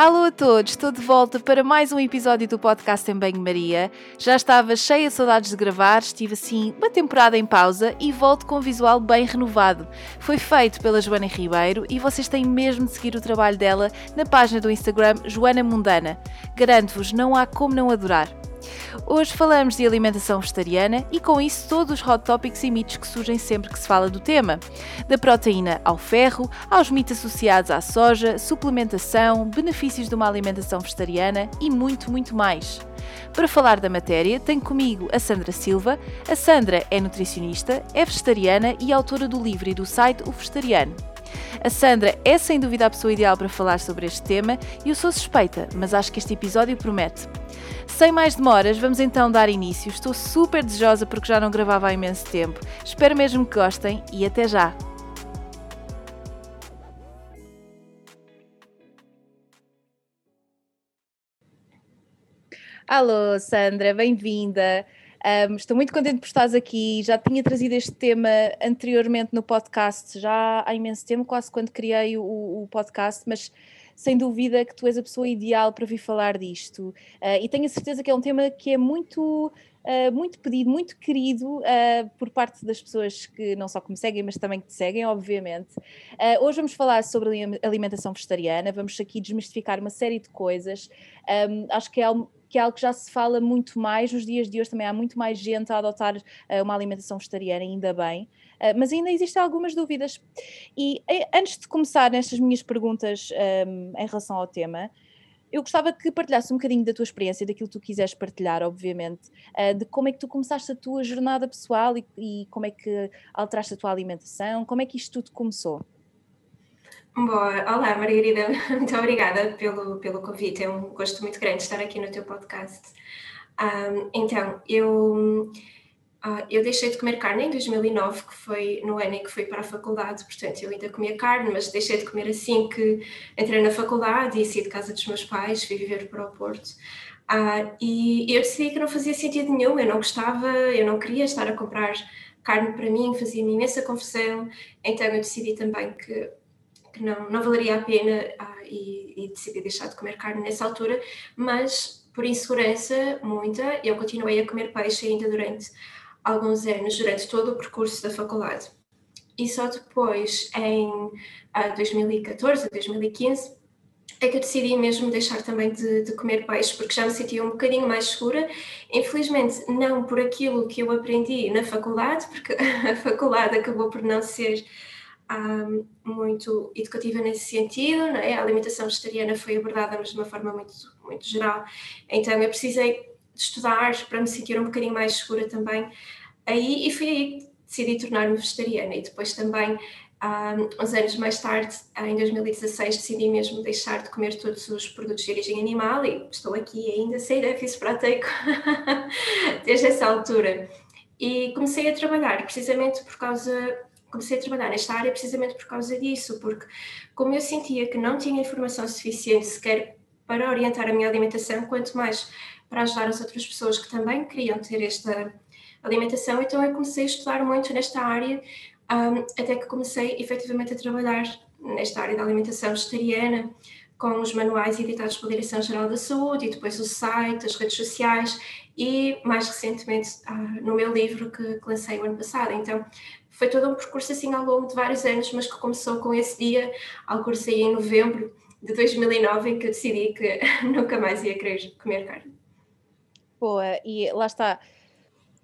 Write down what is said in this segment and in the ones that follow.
Alô a todos, estou de volta para mais um episódio do podcast em Banho-Maria. Já estava cheia de saudades de gravar, estive assim uma temporada em pausa e volto com um visual bem renovado. Foi feito pela Joana Ribeiro e vocês têm mesmo de seguir o trabalho dela na página do Instagram Joana Mundana. Garanto-vos, não há como não adorar. Hoje falamos de alimentação vegetariana e com isso todos os hot topics e mitos que surgem sempre que se fala do tema. Da proteína ao ferro, aos mitos associados à soja, suplementação, benefícios de uma alimentação vegetariana e muito, muito mais. Para falar da matéria, tenho comigo a Sandra Silva. A Sandra é nutricionista, é vegetariana e autora do livro e do site O Vegetariano. A Sandra é sem dúvida a pessoa ideal para falar sobre este tema e eu sou suspeita, mas acho que este episódio promete. Sem mais demoras, vamos então dar início. Estou super desejosa porque já não gravava há imenso tempo. Espero mesmo que gostem e até já! Alô, Sandra, bem-vinda. Um, estou muito contente por estares aqui. Já tinha trazido este tema anteriormente no podcast, já há imenso tempo, quase quando criei o, o podcast, mas sem dúvida que tu és a pessoa ideal para vir falar disto. Uh, e tenho a certeza que é um tema que é muito. Uh, muito pedido, muito querido uh, por parte das pessoas que não só que me seguem, mas também que te seguem, obviamente. Uh, hoje vamos falar sobre alimentação vegetariana, vamos aqui desmistificar uma série de coisas. Um, acho que é que é algo que já se fala muito mais, nos dias de hoje também há muito mais gente a adotar uma alimentação vegetariana, ainda bem, mas ainda existem algumas dúvidas. E eh, antes de começar nestas minhas perguntas um, em relação ao tema, eu gostava que partilhasse um bocadinho da tua experiência, daquilo que tu quiseres partilhar, obviamente, uh, de como é que tu começaste a tua jornada pessoal e, e como é que alteraste a tua alimentação, como é que isto tudo começou? Boa. Olá, Margarida, muito obrigada pelo, pelo convite. É um gosto muito grande estar aqui no teu podcast. Um, então, eu, uh, eu deixei de comer carne em 2009, que foi no ano em que fui para a faculdade, portanto, eu ainda comia carne, mas deixei de comer assim que entrei na faculdade e saí de casa dos meus pais, fui viver para o Porto. Uh, e eu decidi que não fazia sentido nenhum, eu não gostava, eu não queria estar a comprar carne para mim, fazia-me imensa confusão, então eu decidi também que que não, não valeria a pena ah, e, e, decidi deixar de comer carne nessa altura, mas por insegurança, muita, eu continuei a comer peixe ainda durante alguns anos, durante todo o percurso da faculdade. E só depois, em ah, 2014, 2015, é que eu decidi mesmo deixar também de, de, comer peixe, porque já me sentia um bocadinho mais segura. Infelizmente, não por aquilo que eu aprendi na faculdade, porque a faculdade acabou por não ser um, muito educativa nesse sentido, é? a alimentação vegetariana foi abordada, mas de uma forma muito, muito geral, então eu precisei estudar para me sentir um bocadinho mais segura também, aí, e fui aí que decidi tornar-me vegetariana, e depois também, um, uns anos mais tarde, em 2016, decidi mesmo deixar de comer todos os produtos de origem animal, e estou aqui ainda sem déficit proteico desde essa altura. E comecei a trabalhar precisamente por causa comecei a trabalhar nesta área precisamente por causa disso, porque como eu sentia que não tinha informação suficiente sequer para orientar a minha alimentação, quanto mais para ajudar as outras pessoas que também queriam ter esta alimentação, então eu comecei a estudar muito nesta área, um, até que comecei efetivamente a trabalhar nesta área da alimentação vegetariana, com os manuais editados pela Direção-Geral da Saúde e depois o site, as redes sociais e mais recentemente uh, no meu livro que, que lancei o ano passado. Então foi todo um percurso assim ao longo de vários anos, mas que começou com esse dia, curso aí em novembro de 2009, em que eu decidi que nunca mais ia querer comer carne. Boa, e lá está.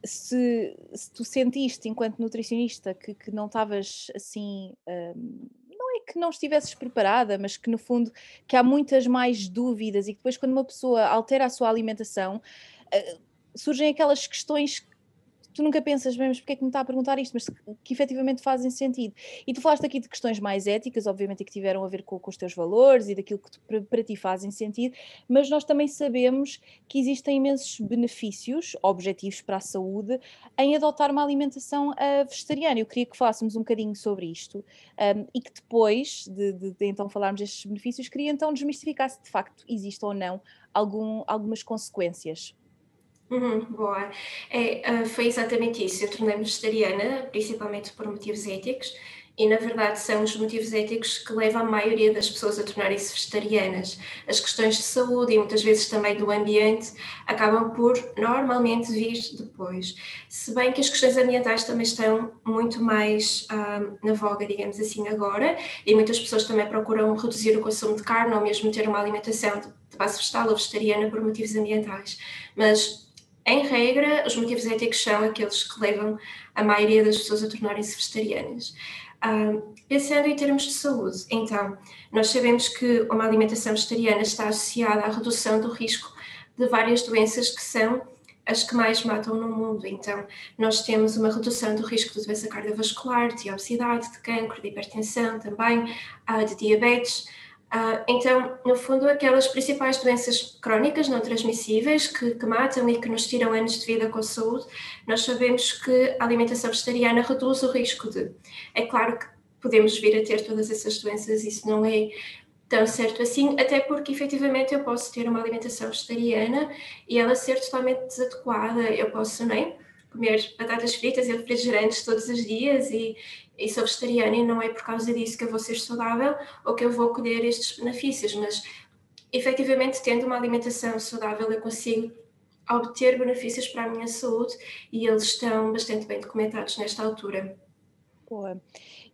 Se, se tu sentiste, enquanto nutricionista, que, que não estavas assim. Um, não é que não estivesses preparada, mas que no fundo que há muitas mais dúvidas e que depois quando uma pessoa altera a sua alimentação uh, surgem aquelas questões tu nunca pensas, mas porque é que me está a perguntar isto, mas que efetivamente fazem sentido. E tu falaste aqui de questões mais éticas, obviamente, que tiveram a ver com, com os teus valores e daquilo que tu, para, para ti fazem sentido, mas nós também sabemos que existem imensos benefícios objetivos para a saúde em adotar uma alimentação uh, vegetariana. Eu queria que falássemos um bocadinho sobre isto um, e que depois de, de, de, então falarmos destes benefícios, queria então desmistificar se de facto existe ou não algum, algumas consequências. Uhum, boa. É, uh, foi exatamente isso. Eu tornei-me vegetariana, principalmente por motivos éticos, e na verdade são os motivos éticos que levam a maioria das pessoas a tornarem-se vegetarianas. As questões de saúde e muitas vezes também do ambiente acabam por normalmente vir depois. Se bem que as questões ambientais também estão muito mais uh, na voga, digamos assim, agora, e muitas pessoas também procuram reduzir o consumo de carne ou mesmo ter uma alimentação de base vegetal ou vegetariana por motivos ambientais. Mas em regra, os motivos éticos são aqueles que levam a maioria das pessoas a tornarem-se vegetarianas. Pensando em termos de saúde, então, nós sabemos que uma alimentação vegetariana está associada à redução do risco de várias doenças que são as que mais matam no mundo. Então, nós temos uma redução do risco de doença cardiovascular, de obesidade, de cancro, de hipertensão também, uh, de diabetes. Uh, então, no fundo, aquelas principais doenças crónicas não transmissíveis que, que, de e que nos tiram anos de vida com saúde, nós sabemos que a alimentação vegetariana reduz o risco de. É claro que podemos vir a ter todas essas doenças, isso não é tão certo assim, até porque efetivamente eu posso ter uma alimentação vegetariana e ela ser totalmente desadequada. Eu posso nem comer batatas fritas e refrigerantes todos os dias e, e sou vegetariana e não é por causa disso que eu vou ser saudável ou que eu vou colher estes benefícios, mas efetivamente tendo uma alimentação saudável eu consigo obter benefícios para a minha saúde e eles estão bastante bem documentados nesta altura. Boa.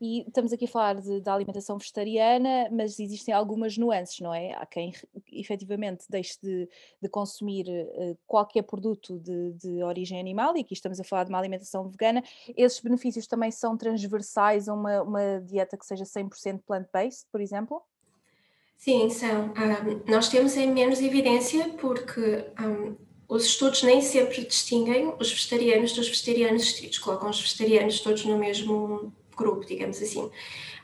E estamos aqui a falar de, da alimentação vegetariana, mas existem algumas nuances, não é? Há quem efetivamente deixe de, de consumir uh, qualquer produto de, de, origem animal, e aqui estamos a falar de uma alimentação vegana. Esses benefícios também são transversais a uma, uma dieta que seja 100% plant-based, por exemplo? Sim, são. Um, nós temos em menos evidência porque um, os estudos nem sempre distinguem os vegetarianos dos vegetarianos estritos, colocam os vegetarianos todos no mesmo grupo, digamos assim.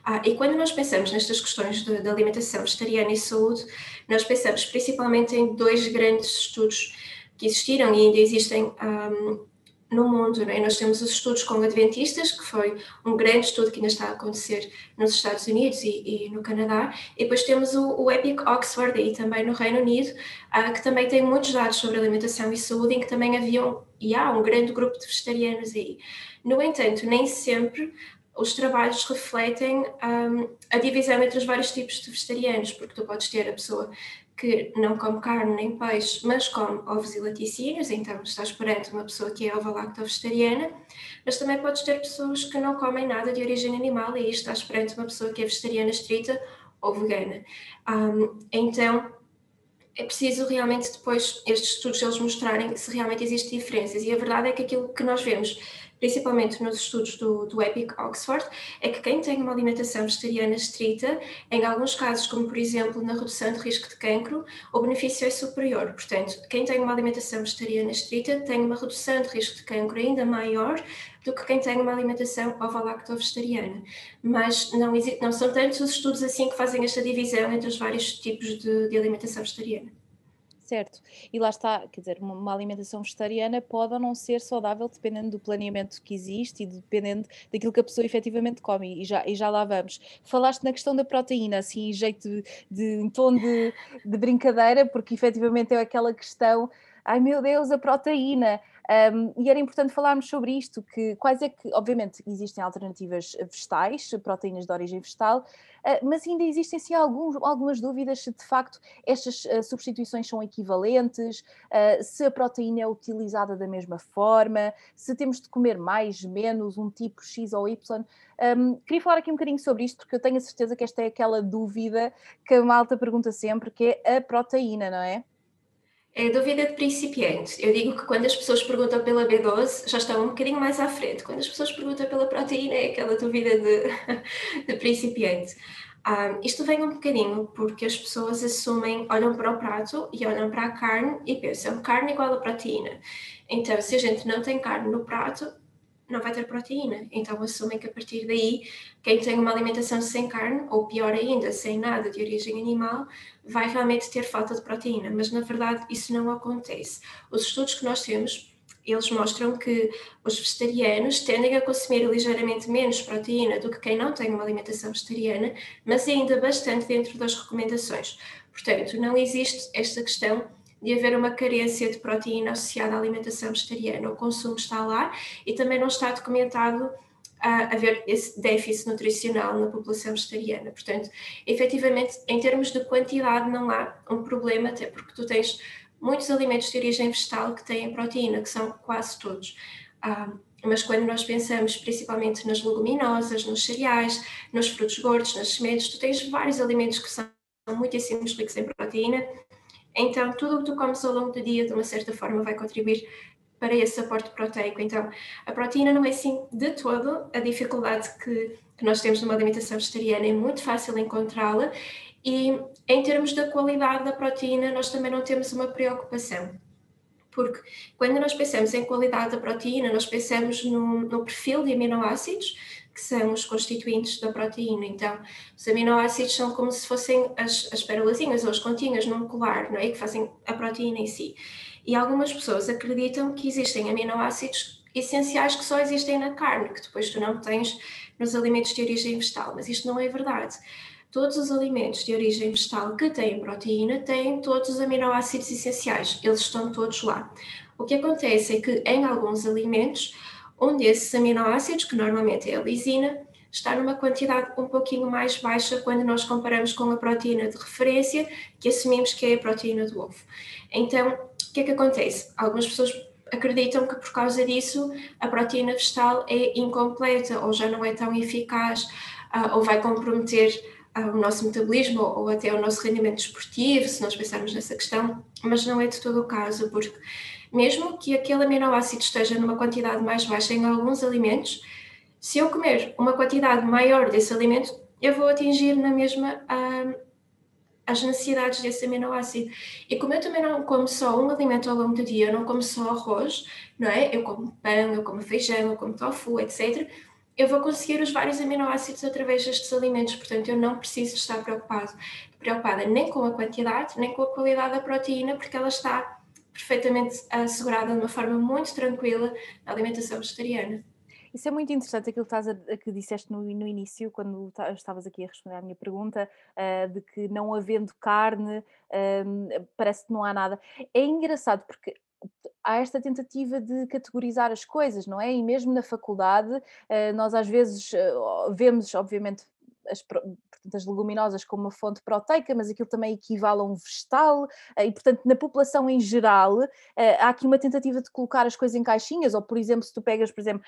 Ah, e quando nós pensamos nestas questões de, alimentação vegetariana e saúde, nós pensamos principalmente em dois grandes estudos que existiram e ainda existem um, no mundo. Né? Nós temos os estudos com adventistas, que foi um grande estudo que ainda está a acontecer nos Estados Unidos e, e no Canadá, e depois temos o, o EPIC Oxford e também no Reino Unido, uh, que também tem muitos dados sobre alimentação e saúde, em que também haviam e há um grande grupo de vegetarianos aí. No entanto, nem sempre os trabalhos refletem um, a divisão entre os vários tipos de vegetarianos, porque tu podes ter a pessoa que não come carne nem peixe, mas come ovos e laticínios, então estás perante uma pessoa que é ovo-lacto-vegetariana, mas também podes ter pessoas que não comem nada de origem animal e estás perante uma pessoa que é vegetariana estrita ou vegana. Um, então, é preciso realmente depois estes estudos eles mostrarem se realmente existem diferenças e a verdade é que aquilo que nós vemos principalmente nos estudos do, do EPIC Oxford, é que quem tem uma alimentação vegetariana estrita, em alguns casos, como por exemplo na redução de risco de cancro, o benefício é superior. Portanto, quem tem uma alimentação vegetariana estrita tem uma redução de risco de cancro ainda maior do que quem tem uma alimentação ovo-lacto-vegetariana. Mas não, não são tantos os estudos assim que fazem esta divisão entre os vários tipos de, de alimentação vegetariana. Certo. E lá está, quer dizer, uma, alimentação vegetariana pode ou não ser saudável dependendo do planeamento que existe e dependendo daquilo que a pessoa efetivamente come, e já, e já lá vamos. Falaste na questão da proteína, assim, em jeito de, de em tom de, de brincadeira, porque efetivamente é aquela questão, ai meu Deus, a proteína. Um, e era importante falarmos sobre isto, que quais é que, obviamente, existem alternativas vegetais, proteínas de origem vegetal, uh, mas ainda existem sim alguns, algumas dúvidas se de facto estas uh, substituições são equivalentes, uh, se a proteína é utilizada da mesma forma, se temos de comer mais, menos, um tipo X ou Y. Um, queria falar aqui um bocadinho sobre isto, porque eu tenho a certeza que esta é aquela dúvida que a malta pergunta sempre, que é a proteína, não é? É dúvida de principiante. Eu digo que quando as pessoas perguntam pela B12, já estão um bocadinho mais à frente. Quando as pessoas perguntam pela proteína, é aquela dúvida de, de principiante. Um, isto vem um bocadinho porque as pessoas assumem, olham para o prato e olham para a carne e pensam carne igual a proteína. Então, se a gente não tem carne no prato, não vai ter proteína. Então assumem que a partir daí, quem tem uma alimentação sem carne, ou pior ainda, sem nada de origem animal, vai realmente ter falta de proteína. Mas na verdade isso não acontece. Os estudos que nós temos, eles mostram que os vegetarianos tendem a consumir ligeiramente menos proteína do que quem não tem uma alimentação vegetariana, mas ainda bastante dentro das recomendações. Portanto, não existe esta questão de haver uma carência de proteína associada à alimentação vegetariana. O consumo está lá e também não está documentado a haver esse déficit nutricional na população vegetariana. Portanto, efetivamente, em termos de quantidade, não há um problema, até porque tu tens muitos alimentos de origem vegetal que têm proteína, que são quase todos. Ah, mas quando nós pensamos principalmente nas leguminosas, nos cereais, nos frutos gordos, nas sementes, tu tens vários alimentos que são muitíssimo ricos em proteína então, tudo o que tu comes ao longo do dia, de uma certa forma, vai contribuir para esse aporte proteico. Então, a proteína não é assim de todo a dificuldade que, que nós temos numa alimentação vegetariana, é muito fácil encontrá-la e em termos da qualidade da proteína, nós também não temos uma preocupação. Porque quando nós pensamos em qualidade da proteína, nós pensamos no, no perfil de aminoácidos, que são os constituintes da proteína. Então, os aminoácidos são como se fossem as, as perolazinhas ou as continhas num colar, não é? Que fazem a proteína em si. E algumas pessoas acreditam que existem aminoácidos essenciais que só existem na carne, que depois tu não tens nos alimentos de origem vegetal, mas isto não é verdade. Todos os alimentos de origem vegetal que têm proteína têm todos os aminoácidos essenciais, eles estão todos lá. O que acontece é que em alguns alimentos um desses aminoácidos, que normalmente é a lisina, está numa quantidade um pouquinho mais baixa quando nós comparamos com a proteína de referência, que assumimos que é a proteína do ovo. Então, o que é que acontece? Algumas pessoas acreditam que por causa disso a proteína vegetal é incompleta ou já não é tão eficaz uh, ou vai comprometer uh, o nosso metabolismo ou até o nosso rendimento desportivo, se nós pensarmos nessa questão, mas não é de todo o caso, porque mesmo que aquele aminoácido esteja numa quantidade mais baixa em alguns alimentos, se eu comer uma quantidade maior desse alimento, eu vou atingir na mesma ah, as necessidades desse aminoácido. E como eu também não como só um alimento ao longo do dia, eu não como só arroz, não é? Eu como pão, eu como feijão, eu como tofu, etc. Eu vou conseguir os vários aminoácidos através destes alimentos, portanto eu não preciso estar preocupado, preocupada nem com a quantidade, nem com a qualidade da proteína, porque ela está perfeitamente assegurada de uma forma muito tranquila na alimentação vegetariana. Isso é muito interessante aquilo que, estás a, que disseste no, no início, quando estavas aqui a responder à minha pergunta, uh, de que não havendo carne, uh, parece que não há nada. É engraçado porque há esta tentativa de categorizar as coisas, não é? E mesmo na faculdade, uh, nós às vezes vemos, obviamente, as, portanto, as leguminosas como uma fonte proteica, mas aquilo também equivale a um vegetal, eh, e portanto, na população em geral, eh, há aqui uma tentativa de colocar as coisas em caixinhas, ou por exemplo, se tu pegas, por exemplo,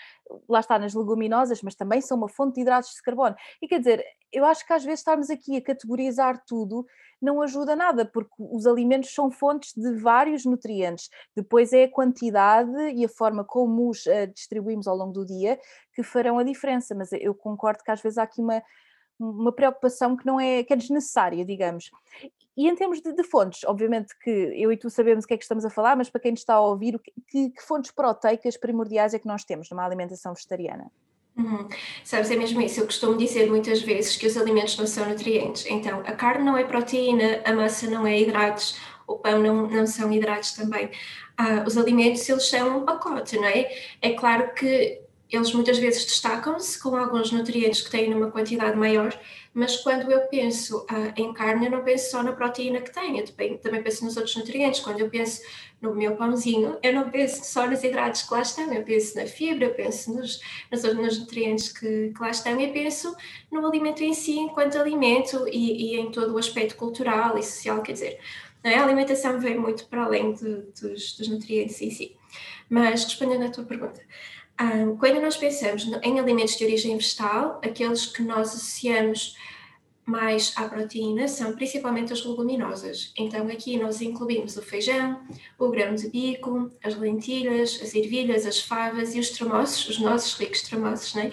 lá está nas leguminosas, mas também são uma fonte de hidratos de carbono. E quer dizer, eu acho que às vezes estarmos aqui a categorizar tudo não ajuda nada, porque os alimentos são fontes de vários nutrientes. Depois é a quantidade e a forma como os uh, distribuímos ao longo do dia que farão a diferença. Mas eu concordo que às vezes há aqui uma, uma preocupação que não é, que é desnecessária, digamos. E em termos de, de, fontes, obviamente que eu e tu sabemos o que é que estamos a falar, mas para quem está a ouvir, que, que fontes proteicas primordiais é que nós temos numa alimentação vegetariana? Uhum. Sabes, é mesmo isso. Eu costumo dizer muitas vezes que os alimentos não são nutrientes. Então, a carne não é proteína, a massa não é hidratos, o pão não, não são hidratos também. Ah, os alimentos, eles são um pacote, não é? É claro que eles muitas vezes destacam-se com alguns nutrientes que têm numa quantidade maior, mas quando eu penso ah, em carne, eu não penso só na proteína que tem, eu também, também penso nos outros nutrientes. Quando eu penso no meu pãozinho, eu não penso só nos hidratos que lá estão, eu penso na fibra, eu penso nos, nos, nos nutrientes que, que, lá estão e penso no alimento em si, enquanto alimento e, e em todo o aspecto cultural e social, quer dizer, é? a alimentação vem muito para além de, dos, dos nutrientes em si. Mas respondendo à tua pergunta, quando nós pensamos em alimentos de origem vegetal, aqueles que nós associamos mais à proteína são principalmente as leguminosas. Então aqui nós incluímos o feijão, o grão de bico, as lentilhas, as ervilhas, as favas e os tremoços, os nossos ricos tremoços, né?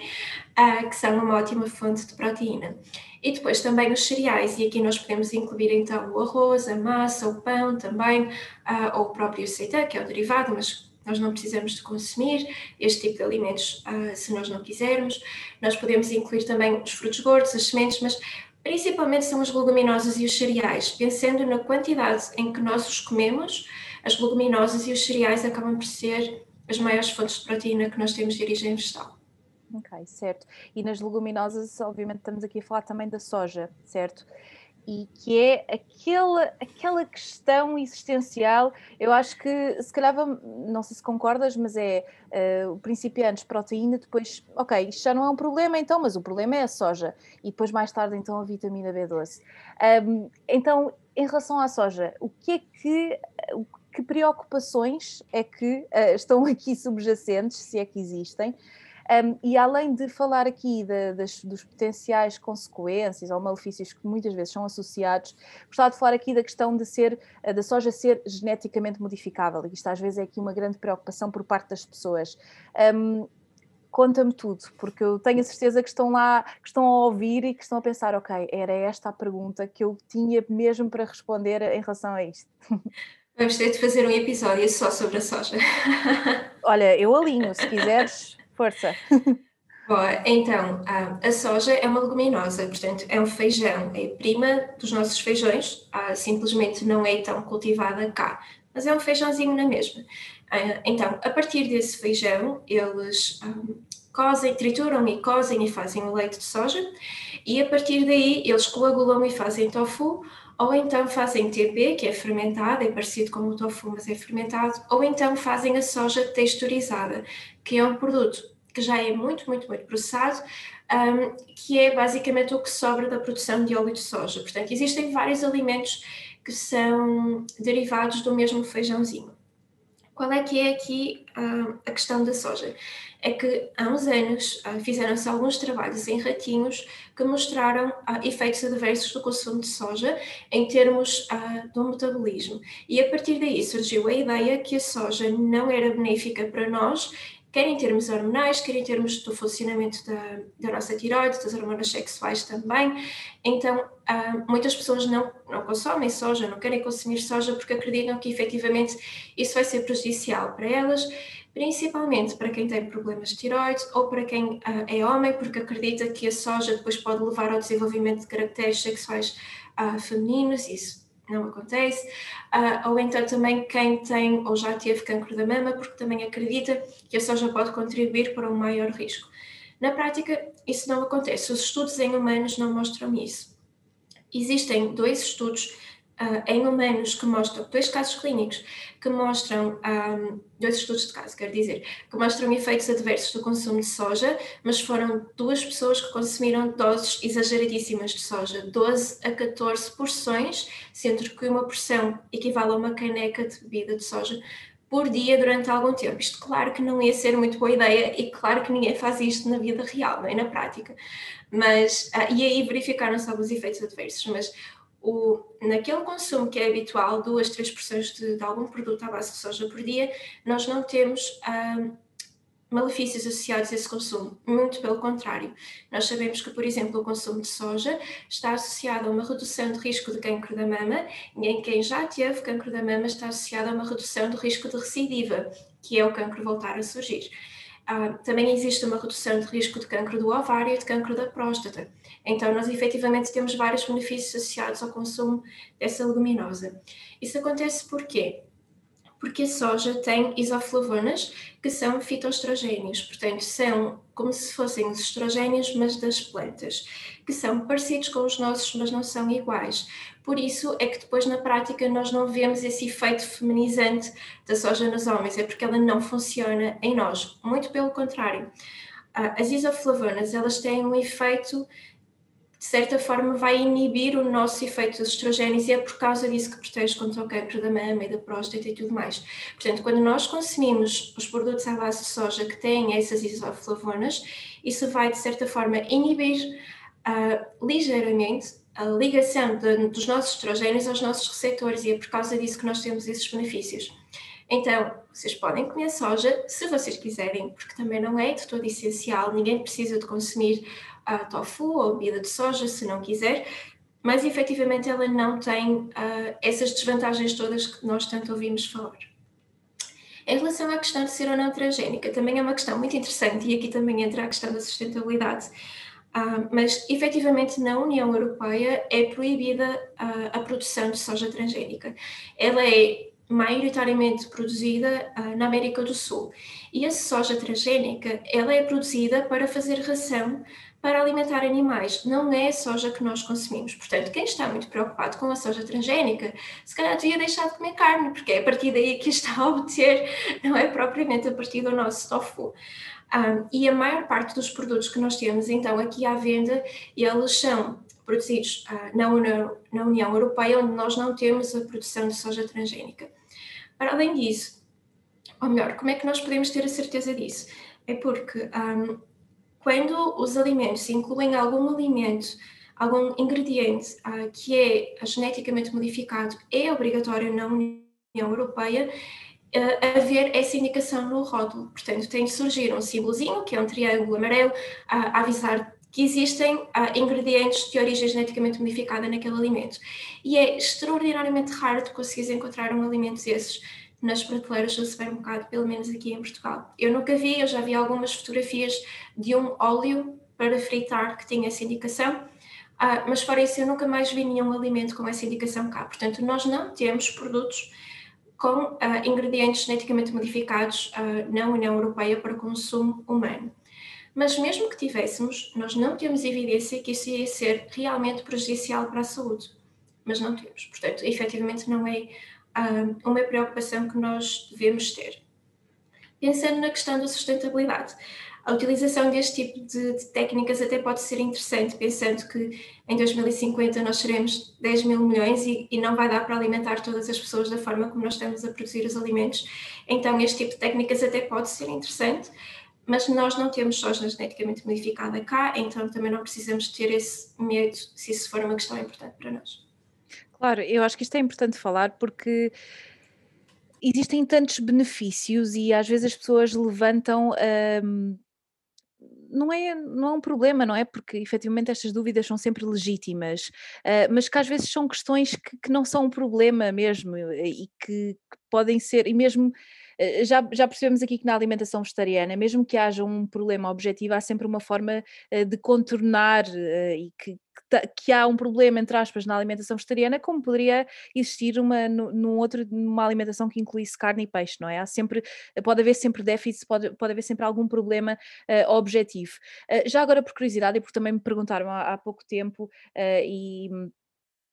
uh, que são uma ótima fonte de proteína. E depois também os cereais, e aqui nós podemos incluir então o arroz, a massa, o pão também, uh, ou o próprio seitã, que é o derivado, mas nós não precisamos de consumir este tipo de alimentos uh, se nós não quisermos. Nós podemos incluir também os frutos gordos, as sementes, mas principalmente são as leguminosas e os cereais. Pensando na quantidade em que nós os comemos, as leguminosas e os cereais acabam por ser as maiores fontes de proteína que nós temos de origem vegetal. Ok, certo. E nas leguminosas, obviamente, estamos aqui a falar também da soja, certo? E que é aquela, aquela questão existencial, eu acho que, se calhar, não sei se concordas, mas é uh, o principiantes, proteína, depois, ok, isto já não é um problema então, mas o problema é a soja. E depois, mais tarde, então, a vitamina B12. Um, então, em relação à soja, o que é que, que preocupações é que uh, estão aqui subjacentes, se é que existem, um, e além de falar aqui de, das, dos potenciais consequências ou malefícios que muitas vezes são associados, gostava de falar aqui da questão de ser, eh, da soja ser geneticamente modificável. Isto às vezes é aqui uma grande preocupação por parte das pessoas. Um, Conta-me tudo, porque eu tenho a certeza que estão lá, que estão a ouvir e que estão a pensar, ok, era esta a pergunta que eu tinha mesmo para responder em relação a isto. Vamos ter de fazer um episódio só sobre a soja. Olha, eu alinho, se quiseres, Força! Boa, então, a soja é uma leguminosa, portanto, é um feijão, é prima dos nossos feijões, simplesmente não é tão cultivada cá, mas é um feijãozinho na mesma. Ah, então, a partir desse feijão, eles cozem, trituram e cozem e fazem o leite de soja, e a partir daí eles coagulam e fazem tofu, ou então fazem TP, que é fermentado, é parecido com o tofu, mas é fermentado, ou então fazem a soja texturizada, que é um produto que já é muito, muito, muito processado, um, que é basicamente o que sobra da produção de óleo de soja. Portanto, existem vários alimentos que são derivados do mesmo feijãozinho. Qual é que é aqui uh, a questão da soja? É que há uns anos uh, fizeram-se alguns trabalhos em ratinhos que mostraram uh, efeitos adversos do consumo de soja em termos do metabolismo. E a partir daí surgiu a ideia que a soja não era benéfica para nós quer em termos hormonais, quer em termos do funcionamento da, da nossa tiroide, das hormonas sexuais também. Então, uh, muitas pessoas não, não consomem soja, não querem consumir soja porque acreditam que efetivamente isso vai ser prejudicial para elas, principalmente para quem tem problemas de tiroide ou para quem uh, é homem, porque acredita que a soja depois pode levar ao desenvolvimento de caracteres sexuais uh, femininos. Isso não acontece, uh, ou então também quem tem ou já teve cancro da mama, porque também acredita que a soja pode contribuir para um maior risco. Na prática, isso não acontece, os estudos em humanos não mostram isso. Existem dois estudos uh, em humanos que mostram, dois casos clínicos que mostram, um, dois estudos de caso, quero dizer, que mostram efeitos adversos do consumo de soja, mas foram duas pessoas que consumiram doses exageradíssimas de soja, 12 a 14 porções, sendo que uma porção equivale a uma caneca de bebida de soja por dia durante algum tempo. Isto, claro que não ia ser muito boa ideia e claro que ninguém faz isto na vida real, nem na prática. Mas, uh, e aí verificaram-se alguns efeitos adversos, mas o, naquele consumo que é habitual, duas, três porções de, de, algum produto à base de soja por dia, nós não temos um, malefícios associados a esse consumo. Muito pelo contrário. Nós sabemos que, por exemplo, o consumo de soja está associado a uma redução de risco de cancro da mama e em quem já teve cancro da mama está associado a uma redução do risco de recidiva, que é o cancro voltar a surgir. Uh, também existe uma redução de risco de cancro do ovário e de cancro da próstata. Então, nós efetivamente temos vários benefícios associados ao consumo dessa leguminosa. Isso acontece por quê? Porque a soja tem isoflavonas, que são fitoestrogénios, portanto, são como se fossem os estrogénios, mas das plantas, que são parecidos com os nossos, mas não são iguais. Por isso é que depois na prática nós não vemos esse efeito feminizante da soja nos homens, é porque ela não funciona em nós, muito pelo contrário. Ah, as isoflavonas, elas têm um efeito de certa forma vai inibir o nosso efeito dos estrogénios e é por causa disso que protege contra o câncer da mama e da próstata e tudo mais. Portanto, quando nós consumimos os produtos à base de soja que têm essas isoflavonas, isso vai de certa forma inibir uh, ligeiramente a ligação de, dos nossos estrogénios aos nossos receptores e é por causa disso que nós temos esses benefícios. Então, vocês podem comer soja se vocês quiserem, porque também não é de todo essencial, ninguém precisa de consumir uh, tofu ou bebida de soja se não quiser, mas efetivamente ela não tem uh, essas desvantagens todas que nós tanto ouvimos falar. Em relação à questão de ser ou não transgénica, também é uma questão muito interessante e aqui também entra a questão da sustentabilidade. Uh, mas efetivamente na União Europeia é proibida uh, a produção de soja transgénica. Ela é maioritariamente produzida uh, na América do Sul e a soja transgénica ela é produzida para fazer ração para alimentar animais, não é a soja que nós consumimos. Portanto, quem está muito preocupado com a soja transgénica, se calhar devia deixar de comer carne, porque é a partir daí que está a obter, não é propriamente a partir do nosso tofu. Um, e a maior parte dos produtos que nós temos, então, aqui à venda, eles são produzidos uh, na, União, na União Europeia, onde nós não temos a produção de soja transgénica. Para além disso, ou melhor, como é que nós podemos ter a certeza disso? É porque um, quando os alimentos incluem algum alimento, algum ingrediente uh, que é geneticamente modificado, é obrigatório na União Europeia uh, haver essa indicação no rótulo. Portanto, tem de surgir um símbolozinho, que é um triângulo amarelo, a avisar que existem uh, ingredientes de origem geneticamente modificada naquele alimento. E é extraordinariamente raro de conseguir encontrar um alimento desses nas prateleiras do supermercado, pelo menos aqui em Portugal. Eu nunca vi, eu já vi algumas fotografias de um óleo para fritar que tinha essa indicação, uh, mas fora isso eu nunca mais vi nenhum alimento com essa indicação cá. Portanto, nós não temos produtos com uh, ingredientes geneticamente modificados na União Europeia para consumo humano. Mas mesmo que tivéssemos, nós não temos evidência que isso ia ser realmente prejudicial para a saúde. Mas não temos. Portanto, efetivamente não é uma preocupação que nós devemos ter. Pensando na questão da sustentabilidade, a utilização deste tipo de, de, técnicas até pode ser interessante, pensando que em 2050 nós seremos 10 mil milhões e, e, não vai dar para alimentar todas as pessoas da forma como nós estamos a produzir os alimentos. Então, este tipo de técnicas até pode ser interessante, mas nós não temos soja geneticamente modificada cá, então também não precisamos ter esse medo se isso for uma questão importante para nós. Claro, eu acho que isto é importante falar porque existem tantos benefícios e às vezes as pessoas levantam. Hum, não é, não é um problema, não é? Porque efetivamente estas dúvidas são sempre legítimas, uh, mas que às vezes são questões que, que, não são um problema mesmo e que, que podem ser, e mesmo já, já percebemos aqui que na alimentação vegetariana, mesmo que haja um problema objetivo, há sempre uma forma eh, de contornar eh, e que, que há um problema, entre aspas, na alimentação vegetariana, como poderia existir uma, num outro, numa alimentação que incluísse carne e peixe, não é? Há sempre, pode haver sempre déficit, pode, pode haver sempre algum problema uh, objetivo. Uh, já agora, por curiosidade, e porque também me perguntaram há, há pouco tempo, uh, e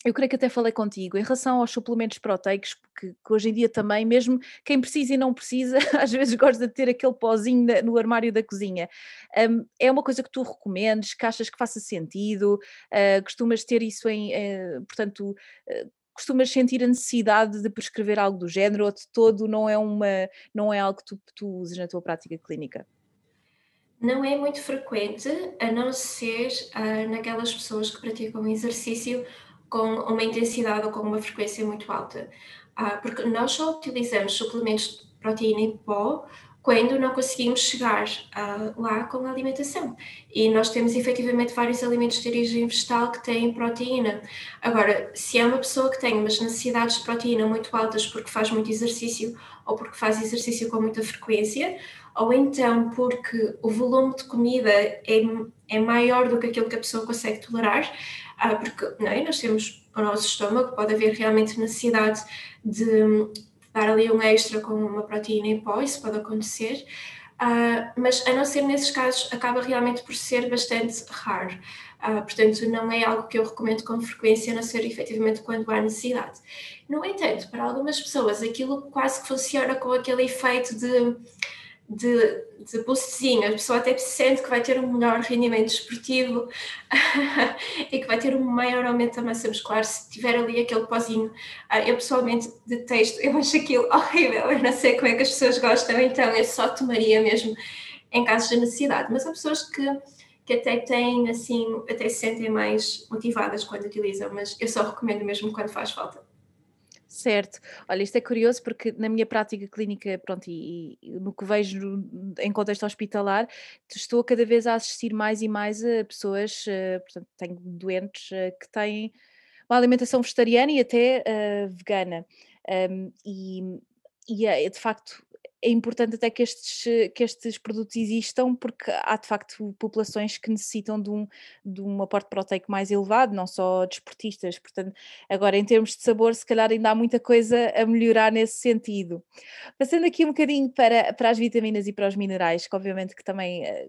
eu creio que até falei contigo em relação aos suplementos proteicos, que, que, hoje em dia também, mesmo quem precisa e não precisa, às vezes gosta de ter aquele pozinho no armário da cozinha. Um, é uma coisa que tu recomendes, que achas que faça sentido, uh, costumas ter isso em, uh, portanto, uh, costumas sentir a necessidade de prescrever algo do género ou de todo não é, uma, não é algo que tu, tu uses na tua prática clínica? Não é muito frequente, a não ser uh, naquelas pessoas que praticam exercício com uma intensidade ou com uma frequência muito alta. Ah, porque nós só utilizamos suplementos de proteína em pó quando não conseguimos chegar ah, lá com a alimentação. E nós temos efetivamente vários alimentos de origem vegetal que têm proteína. Agora, se é uma pessoa que tem umas necessidades de proteína muito altas porque faz muito exercício ou porque faz exercício com muita frequência, ou então porque o volume de comida é, é maior do que aquilo que a pessoa consegue tolerar, ah, porque não é? nós temos o nosso estômago, pode haver realmente necessidade de, de dar ali um extra com uma proteína em pó, isso pode acontecer, uh, mas a não ser nesses casos, acaba realmente por ser bastante raro. Uh, portanto, não é algo que eu recomendo com frequência, a não ser efetivamente quando há necessidade. No entanto, para algumas pessoas, aquilo quase que funciona com aquele efeito de de, de boostzinho, a pessoa até sente que vai ter um melhor rendimento esportivo e que vai ter um maior aumento da massa muscular se tiver ali aquele pozinho. Uh, eu pessoalmente detesto, eu acho aquilo horrível, eu não sei como é que as pessoas gostam, então eu só tomaria mesmo em casos de necessidade. Mas há pessoas que, que até têm assim, até se sentem mais motivadas quando utilizam, mas eu só recomendo mesmo quando faz falta. Certo. Olha, isto é curioso porque na minha prática clínica, pronto, e, e no que vejo em contexto hospitalar, estou cada vez a assistir mais e mais a pessoas, eh, portanto, tenho doentes eh, que têm uma alimentação vegetariana e até uh, vegana. Um, e, e é, de facto é importante até que estes, que estes produtos existam, porque há de facto populações que necessitam de um, de um aporte proteico mais elevado, não só desportistas. Portanto, agora em termos de sabor, se calhar ainda há muita coisa a melhorar nesse sentido. Passando aqui um bocadinho para, para as vitaminas e para os minerais, que obviamente que também eh,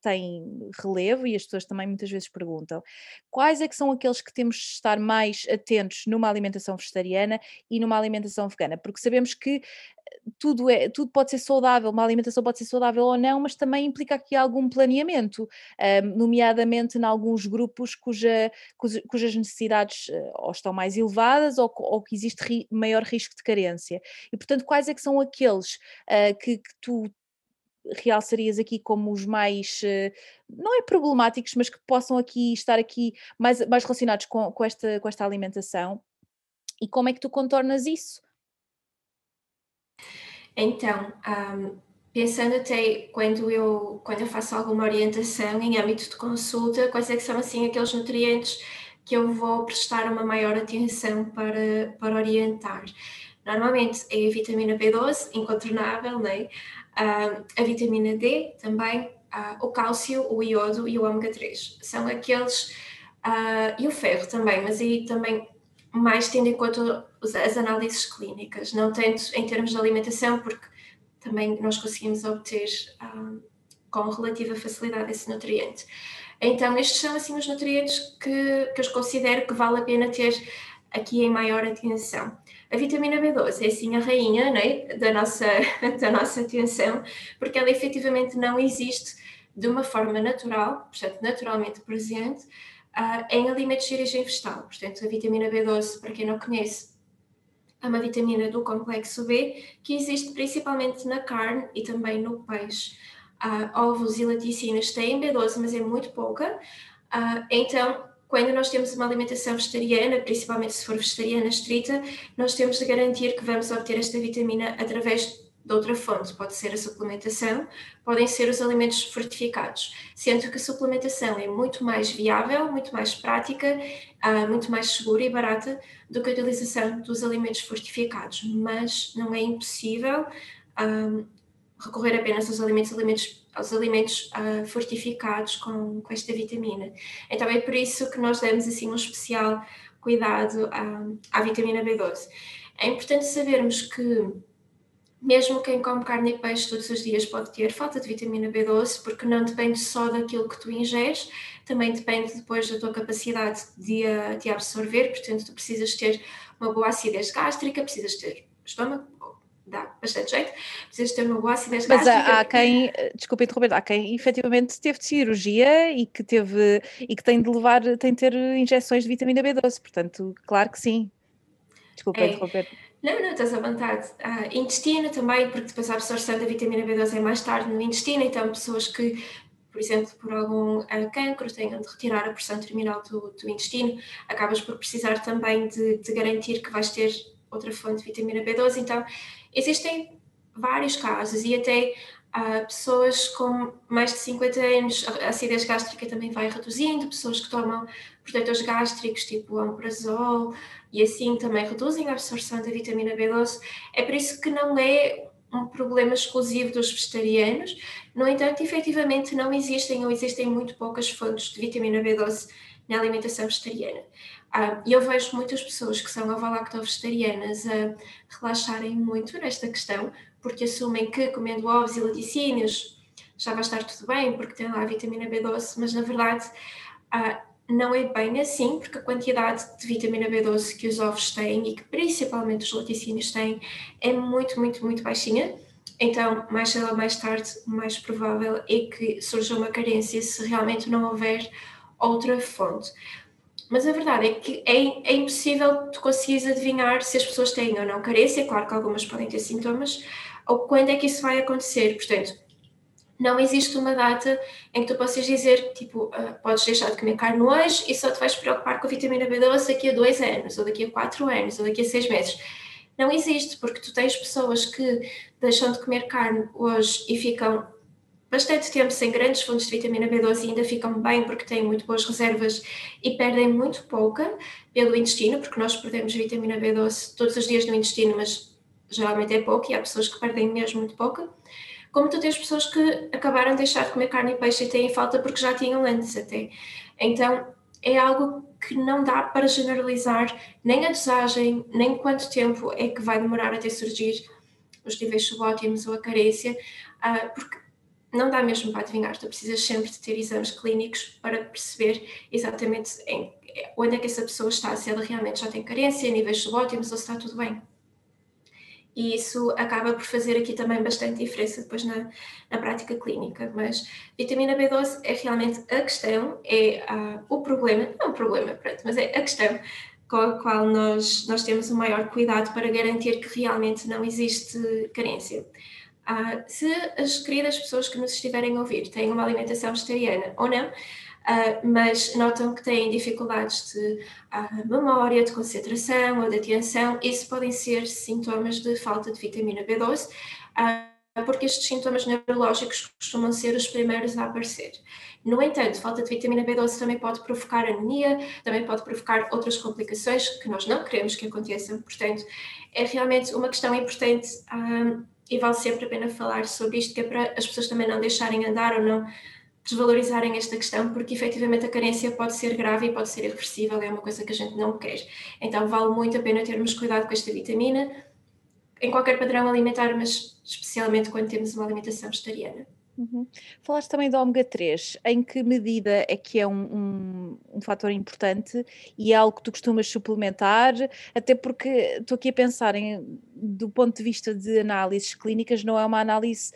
tem relevo e as pessoas também muitas vezes perguntam quais é que são aqueles que temos de estar mais atentos numa alimentação vegetariana e numa alimentação vegana, porque sabemos que eh, tudo, é, tudo pode ser saudável, uma alimentação pode ser saudável ou não, mas também implica aqui algum planeamento, nomeadamente em alguns grupos cuja, cuja, cujas necessidades uh, ou estão mais elevadas ou, ou que existe maior risco de carência. E, portanto, quais é que são aqueles uh, que, que tu realçarias aqui como os mais, eh, não é problemáticos, mas que possam aqui estar aqui mais, mais relacionados com, com, esta, com esta alimentação? E como é que tu contornas isso? Então, um, pensando até quando eu, quando eu faço alguma orientação em âmbito de consulta, quais é que são assim aqueles nutrientes que eu vou prestar uma maior atenção para, para orientar? Normalmente é a vitamina B12, incontornável, é? uh, a vitamina D também, uh, o cálcio, o iodo e o ômega 3. São aqueles, uh, e o ferro também, mas aí também mais tendo em conta as análises clínicas, não tanto em termos de alimentação, porque também nós conseguimos obter com relativa facilidade esse nutriente. Então, estes são assim os nutrientes que, que eu considero que vale a pena ter aqui em maior atenção. A vitamina B12 é assim a rainha né, da, nossa, da nossa atenção, porque ela efetivamente não existe de uma forma natural, portanto, naturalmente presente, uh, em alimentos de origem vegetal. Portanto, a vitamina B12, para quem não conhece, é uma vitamina do complexo B que existe principalmente na carne e também no peixe. Uh, ovos e laticínios têm B12, mas é muito pouca. Uh, então, quando nós temos uma alimentação vegetariana, principalmente se for vegetariana estrita, nós temos de garantir que vamos obter esta vitamina através de outra fonte. Pode ser a suplementação, podem ser os alimentos fortificados, sendo que a suplementação é muito mais viável, muito mais prática, uh, muito mais segura e barata do que a utilização dos alimentos fortificados, mas não é impossível ah, recorrer apenas aos alimentos, alimentos aos alimentos uh, fortificados com, com, esta vitamina. Então é por isso que nós damos assim um especial cuidado à, à vitamina B12. É importante sabermos que mesmo quem come carne e peixe todos os dias pode ter falta de vitamina B12, porque não depende só daquilo que tu ingeres, também depende depois da tua capacidade de, de absorver, portanto tu precisas ter uma boa acidez gástrica, precisas ter estômago, dá bastante jeito, precisas ter uma boa acidez Mas há, há quem, desculpa interromper, há quem efetivamente teve de cirurgia e que teve e que tem de levar, tem de ter injeções de vitamina B12, portanto, claro que sim. Desculpa é. interromper. Não, não, estás à vontade. Ah, intestino também, porque depois a absorção da vitamina B12 é mais tarde no intestino, então pessoas que, por exemplo, por algum uh, cancro tenham de retirar a pressão terminal do, do intestino, acabas por precisar também de, de garantir que vais ter outra fonte de vitamina B12, então Existem vários casos e até uh, pessoas com mais de 50 anos, a acidez gástrica também vai reduzindo, pessoas que tomam protetores gástricos tipo omeprazol e assim também reduzem a absorção da vitamina B12. É por isso que não é um problema exclusivo dos vegetarianos. No entanto, efetivamente não existem ou existem muito poucas fontes de vitamina B12 na alimentação vegetariana. Ah, e eu vejo muitas pessoas que são ovo-lacto-vegetarianas a relaxarem muito nesta questão, porque assumem que comendo ovos e laticínios já vai estar tudo bem, porque tem lá a vitamina B12, mas na verdade ah, não é bem assim, porque a quantidade de vitamina B12 que os ovos têm e que principalmente os laticínios têm é muito, muito, muito baixinha. Então, mais cedo ou mais tarde, mais provável é que surja uma carência se realmente não houver outra fonte. Mas a verdade é que é, é impossível tu conseguires adivinhar se as pessoas têm ou não carência, claro que algumas podem ter sintomas, ou quando é que isso vai acontecer. Portanto, não existe uma data em que tu possas dizer, tipo, uh, podes deixar de comer carne hoje e só te vais preocupar com a vitamina B12 daqui a dois anos, ou daqui a quatro anos, ou daqui a seis meses. Não existe, porque tu tens pessoas que deixam de comer carne hoje e ficam bastante tempo sem grandes fontes de vitamina B12 e ainda ficam bem porque têm muito boas reservas e perdem muito pouca pelo intestino, porque nós perdemos vitamina B12 todos os dias no intestino, mas geralmente é pouco e há pessoas que perdem mesmo muito pouca como tu tens pessoas que acabaram de deixar de comer carne e peixe e têm falta porque já tinham antes até. Então é algo que não dá para generalizar nem a dosagem, nem quanto tempo é que vai demorar até surgir os níveis subótimos ou a carência, uh, porque não dá mesmo para adivinhar, tu precisas sempre de ter exames clínicos para perceber exatamente em, onde é que essa pessoa está, se ela realmente já tem carência, níveis subótimos ou se está tudo bem e isso acaba por fazer aqui também bastante diferença depois na, na prática clínica. Mas vitamina B12 é realmente a questão, é uh, o problema, não é um problema, pronto, mas é a questão com a qual nós, nós temos o maior cuidado para garantir que realmente não existe carência. Uh, se as queridas pessoas que nos estiverem a ouvir têm uma alimentação vegetariana ou não, Uh, mas notam que têm dificuldades de uh, memória, de concentração ou de atenção. Isso podem ser sintomas de falta de vitamina B12, uh, ah, porque estes sintomas neurológicos costumam ser os primeiros a aparecer. No entanto, falta de vitamina B12 também pode provocar anemia, também pode provocar outras complicações que nós não queremos que aconteçam. Portanto, é realmente uma questão importante e vale sempre a pena falar sobre isto, que é para as pessoas também não deixarem andar ou não desvalorizarem esta questão, porque efetivamente a carência pode ser grave e pode ser irreversível, é uma coisa que a gente não quer. Então vale muito a pena termos cuidado com esta vitamina, em qualquer padrão alimentar, mas especialmente quando temos uma alimentação vegetariana. Uhum. Falaste também do ômega 3, em que medida é que é um, um, um, fator importante e é algo que tu costumas suplementar, até porque estou aqui a pensar em, do ponto de vista de análises clínicas, não é uma análise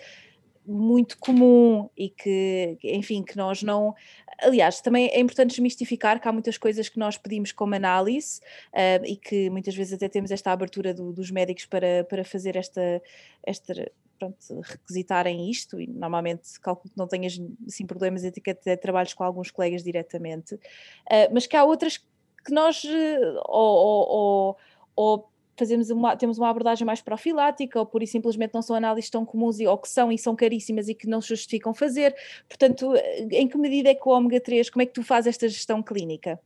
muito comum e que, enfim, que nós não. Aliás, também é importante desmistificar que há muitas coisas que nós pedimos como análise uh, e que muitas vezes até temos esta abertura do, dos médicos para, para fazer esta, esta pronto, requisitarem isto e normalmente calculo que não tenhas assim, problemas de ter trabalhos com alguns colegas diretamente, uh, mas que há outras que nós uh, ou, ou, ou, fazemos uma, temos uma abordagem mais profilática ou pura e simplesmente não são análises tão comuns ou que são e são caríssimas e que não se justificam fazer. Portanto, em que medida é que o ômega 3, como é que tu fazes esta gestão clínica?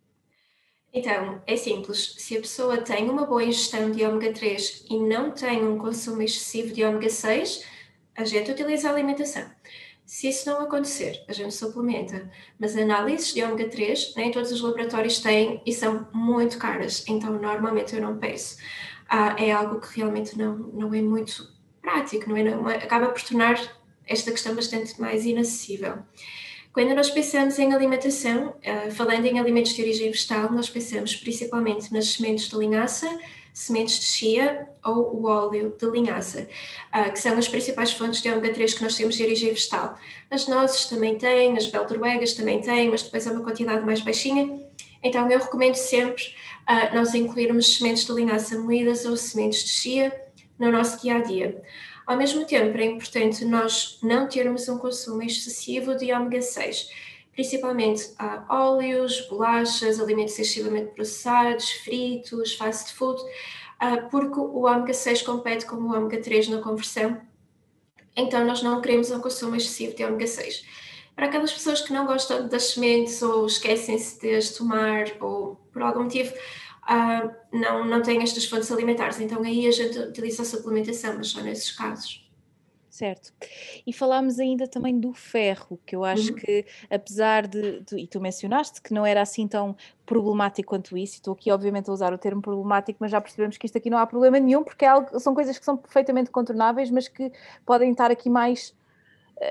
Então, é simples. Se a pessoa tem uma boa ingestão de ômega 3 e não tem um consumo excessivo de ômega 6, a gente utiliza a alimentação. Se isso não acontecer, a gente suplementa. Mas análises de ômega 3 nem todos os laboratórios têm e são muito caras, então normalmente eu não peço ah, é algo que realmente não, não é muito prático, não é? Não, acaba por tornar esta questão bastante mais inacessível. Quando nós pensamos em alimentação, uh, falando em alimentos de origem vegetal, nós pensamos principalmente nas sementes de linhaça, sementes de chia ou o óleo de linhaça, uh, que são as principais fontes de ômega 3 que nós temos de origem vegetal. As nozes também têm, as beldroegas também têm, mas depois é uma quantidade mais baixinha. Então eu recomendo sempre uh, nós incluirmos sementes de linhaça moídas ou sementes de chia no nosso dia a dia. Ao mesmo tempo, é importante nós não termos um consumo excessivo de ômega 6, principalmente a óleos, bolachas, alimentos excessivamente processados, fritos, fast food, uh, porque o ômega 6 compete com o ômega 3 na conversão, então nós não queremos um consumo excessivo de ômega 6. Para aquelas pessoas que não gostam das sementes ou esquecem-se de as tomar ou por algum motivo uh, não, não têm estas fontes alimentares, então aí a gente utiliza a suplementação, mas só nesses casos. Certo. E falámos ainda também do ferro, que eu acho uhum. que, apesar de, de, E tu mencionaste que não era assim tão problemático quanto isso, e estou aqui, obviamente, a usar o termo problemático, mas já percebemos que isto aqui não há problema nenhum, porque é algo, são coisas que são perfeitamente contornáveis, mas que podem estar aqui mais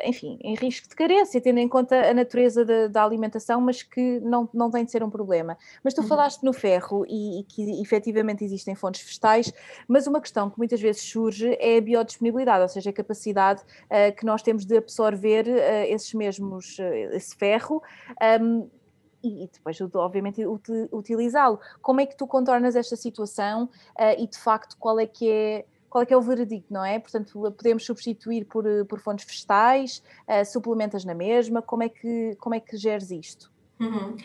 enfim, em risco de carência, tendo em conta a natureza da, da, alimentação, mas que não, não tem de ser um problema. Mas tu uhum. falaste no ferro e, e, que efetivamente existem fontes vegetais, mas uma questão que muitas vezes surge é a biodisponibilidade, ou seja, a capacidade uh, que nós temos de absorver uh, esses mesmos, uh, esse ferro. Um, e depois, obviamente, utilizá-lo. Como é que tu contornas esta situação e, de facto, qual é que é qual é que é o veredicto, não é? Portanto, podemos substituir por, por fontes vegetais, uh, suplementas na mesma, como é que, como é que geres isto? Uhum.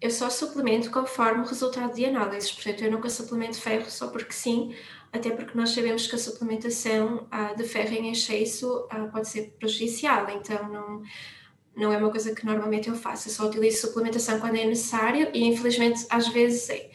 Eu só suplemento conforme o resultado de análises, portanto, eu nunca suplemento ferro só porque sim, até porque nós sabemos que a suplementação uh, de ferro em excesso uh, pode ser prejudicial, então não, não é uma coisa que normalmente eu faço, eu só utilizo suplementação quando é necessário e infelizmente às vezes é.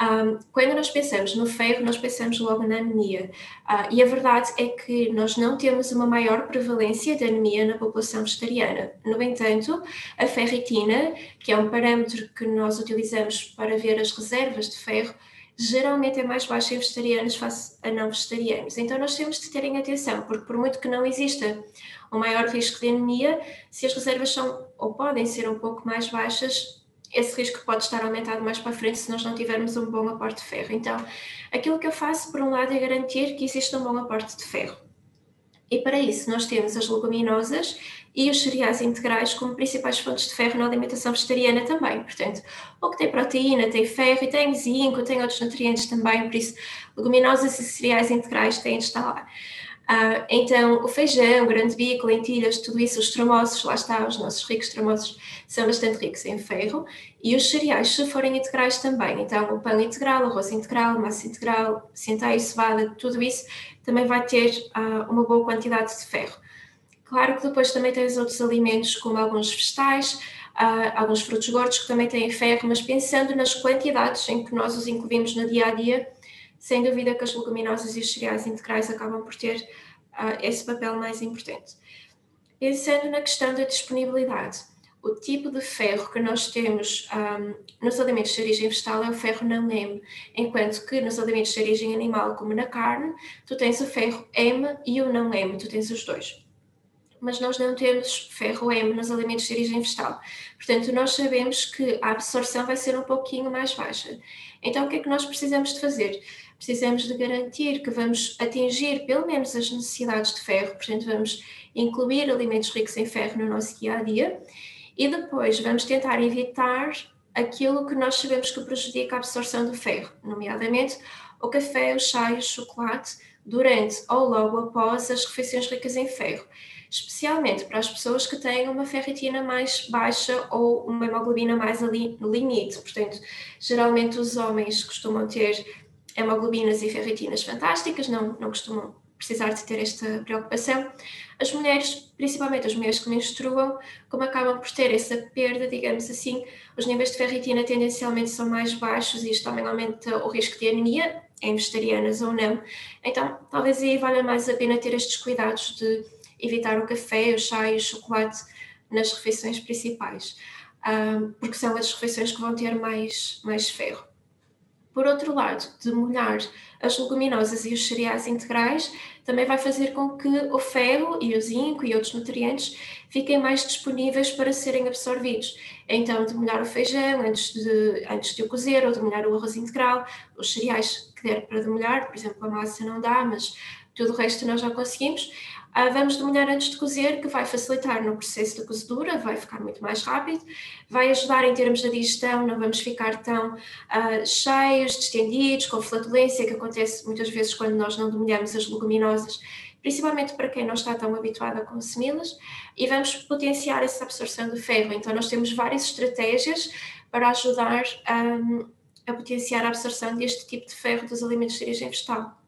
Um, quando nós pensamos no ferro, nós pensamos logo na anemia. Uh, e a verdade é que nós não temos uma maior prevalência de anemia na população vegetariana. No entanto, a ferritina, que é um parâmetro que nós utilizamos para ver as reservas de ferro, geralmente é mais baixa em vegetarianos face a não vegetarianos. Então nós temos de terem atenção, porque por muito que não exista um maior risco de anemia, se as reservas são ou podem ser um pouco mais baixas, esse risco pode estar aumentado mais para frente se nós não tivermos um bom aporte de ferro. Então, aquilo que eu faço, por um lado, é garantir que existe um bom aporte de ferro. E para isso, nós temos as leguminosas e os cereais integrais como principais fontes de ferro na alimentação vegetariana também. Portanto, o que tem proteína, tem ferro e tem zinco, tem outros nutrientes também, por isso, leguminosas e cereais integrais têm de estar lá. Uh, então, o feijão, grande bico, lentilhas, tudo isso, os tremosos, lá está, os nossos ricos tremosos são bastante ricos em ferro, e os cereais, se forem integrais também, então o pão integral, arroz integral, massa integral, centeio, cevada, tudo isso também vai ter uh, uma boa quantidade de ferro. Claro que depois também tens outros alimentos, como alguns vegetais, uh, alguns frutos gordos que também têm ferro, mas pensando nas quantidades em que nós os incluímos no dia a dia, sem dúvida que as leguminosas e os cereais integrais acabam por ter uh, esse papel mais importante. Pensando na questão da disponibilidade, o tipo de ferro que nós temos um, nos alimentos de origem vegetal é o ferro não M, enquanto que nos alimentos de origem animal, como na carne, tu tens o ferro M e o não M, tu tens os dois. Mas nós não temos ferro M nos alimentos de origem vegetal. Portanto, nós sabemos que a absorção vai ser um pouquinho mais baixa. Então, o que é que nós precisamos de fazer? Precisamos de garantir que vamos atingir pelo menos as necessidades de ferro, portanto, vamos incluir alimentos ricos em ferro no nosso dia a dia e depois vamos tentar evitar aquilo que nós sabemos que prejudica a absorção do ferro, nomeadamente o café, o chá e o chocolate, durante ou logo após as refeições ricas em ferro, especialmente para as pessoas que têm uma ferritina mais baixa ou uma hemoglobina mais ali no limite. Portanto, geralmente os homens costumam ter hemoglobinas e ferritinas fantásticas, não, não costumam precisar de ter esta preocupação. As mulheres, principalmente as mulheres que menstruam, como acabam por ter essa perda, digamos assim, os níveis de ferritina tendencialmente são mais baixos e isto também aumenta o risco de anemia, em vegetarianas ou não. Então, talvez aí valha mais a pena ter estes cuidados de evitar o café, o chá e o chocolate nas refeições principais, ah, porque são as refeições que vão ter mais, mais ferro. Por outro lado, de molhar as leguminosas e os cereais integrais também vai fazer com que o ferro e o zinco e outros nutrientes fiquem mais disponíveis para serem absorvidos. Então, de molhar o feijão antes de, antes de o cozer ou de molhar o arroz integral, os cereais que der para demolhar, por exemplo, a massa não dá, mas tudo o resto nós já conseguimos. Uh, vamos demolhar antes de cozer, que vai facilitar no processo de cozedura, vai ficar muito mais rápido, vai ajudar em termos da digestão, não vamos ficar tão uh, cheios, distendidos, com flatulência, que acontece muitas vezes quando nós não demolhamos as leguminosas, principalmente para quem não está tão habituado a consumi-las, e vamos potenciar essa absorção de ferro. Então, nós temos várias estratégias para ajudar um, a potenciar a absorção deste tipo de ferro dos alimentos de origem vegetal.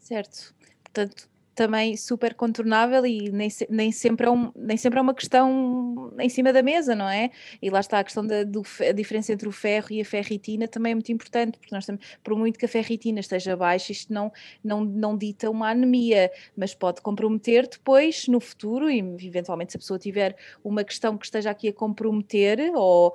Certo. Portanto, também super contornável e nem, nem, sempre é um, nem sempre é uma questão em cima da mesa, não é? E lá está a questão da do, a diferença entre o ferro e a ferritina também é muito importante, porque nós estamos, por muito que a ferritina esteja baixa, isto não, não, não dita uma anemia, mas pode comprometer depois, no futuro, e eventualmente se a pessoa tiver uma questão que esteja aqui a comprometer, ou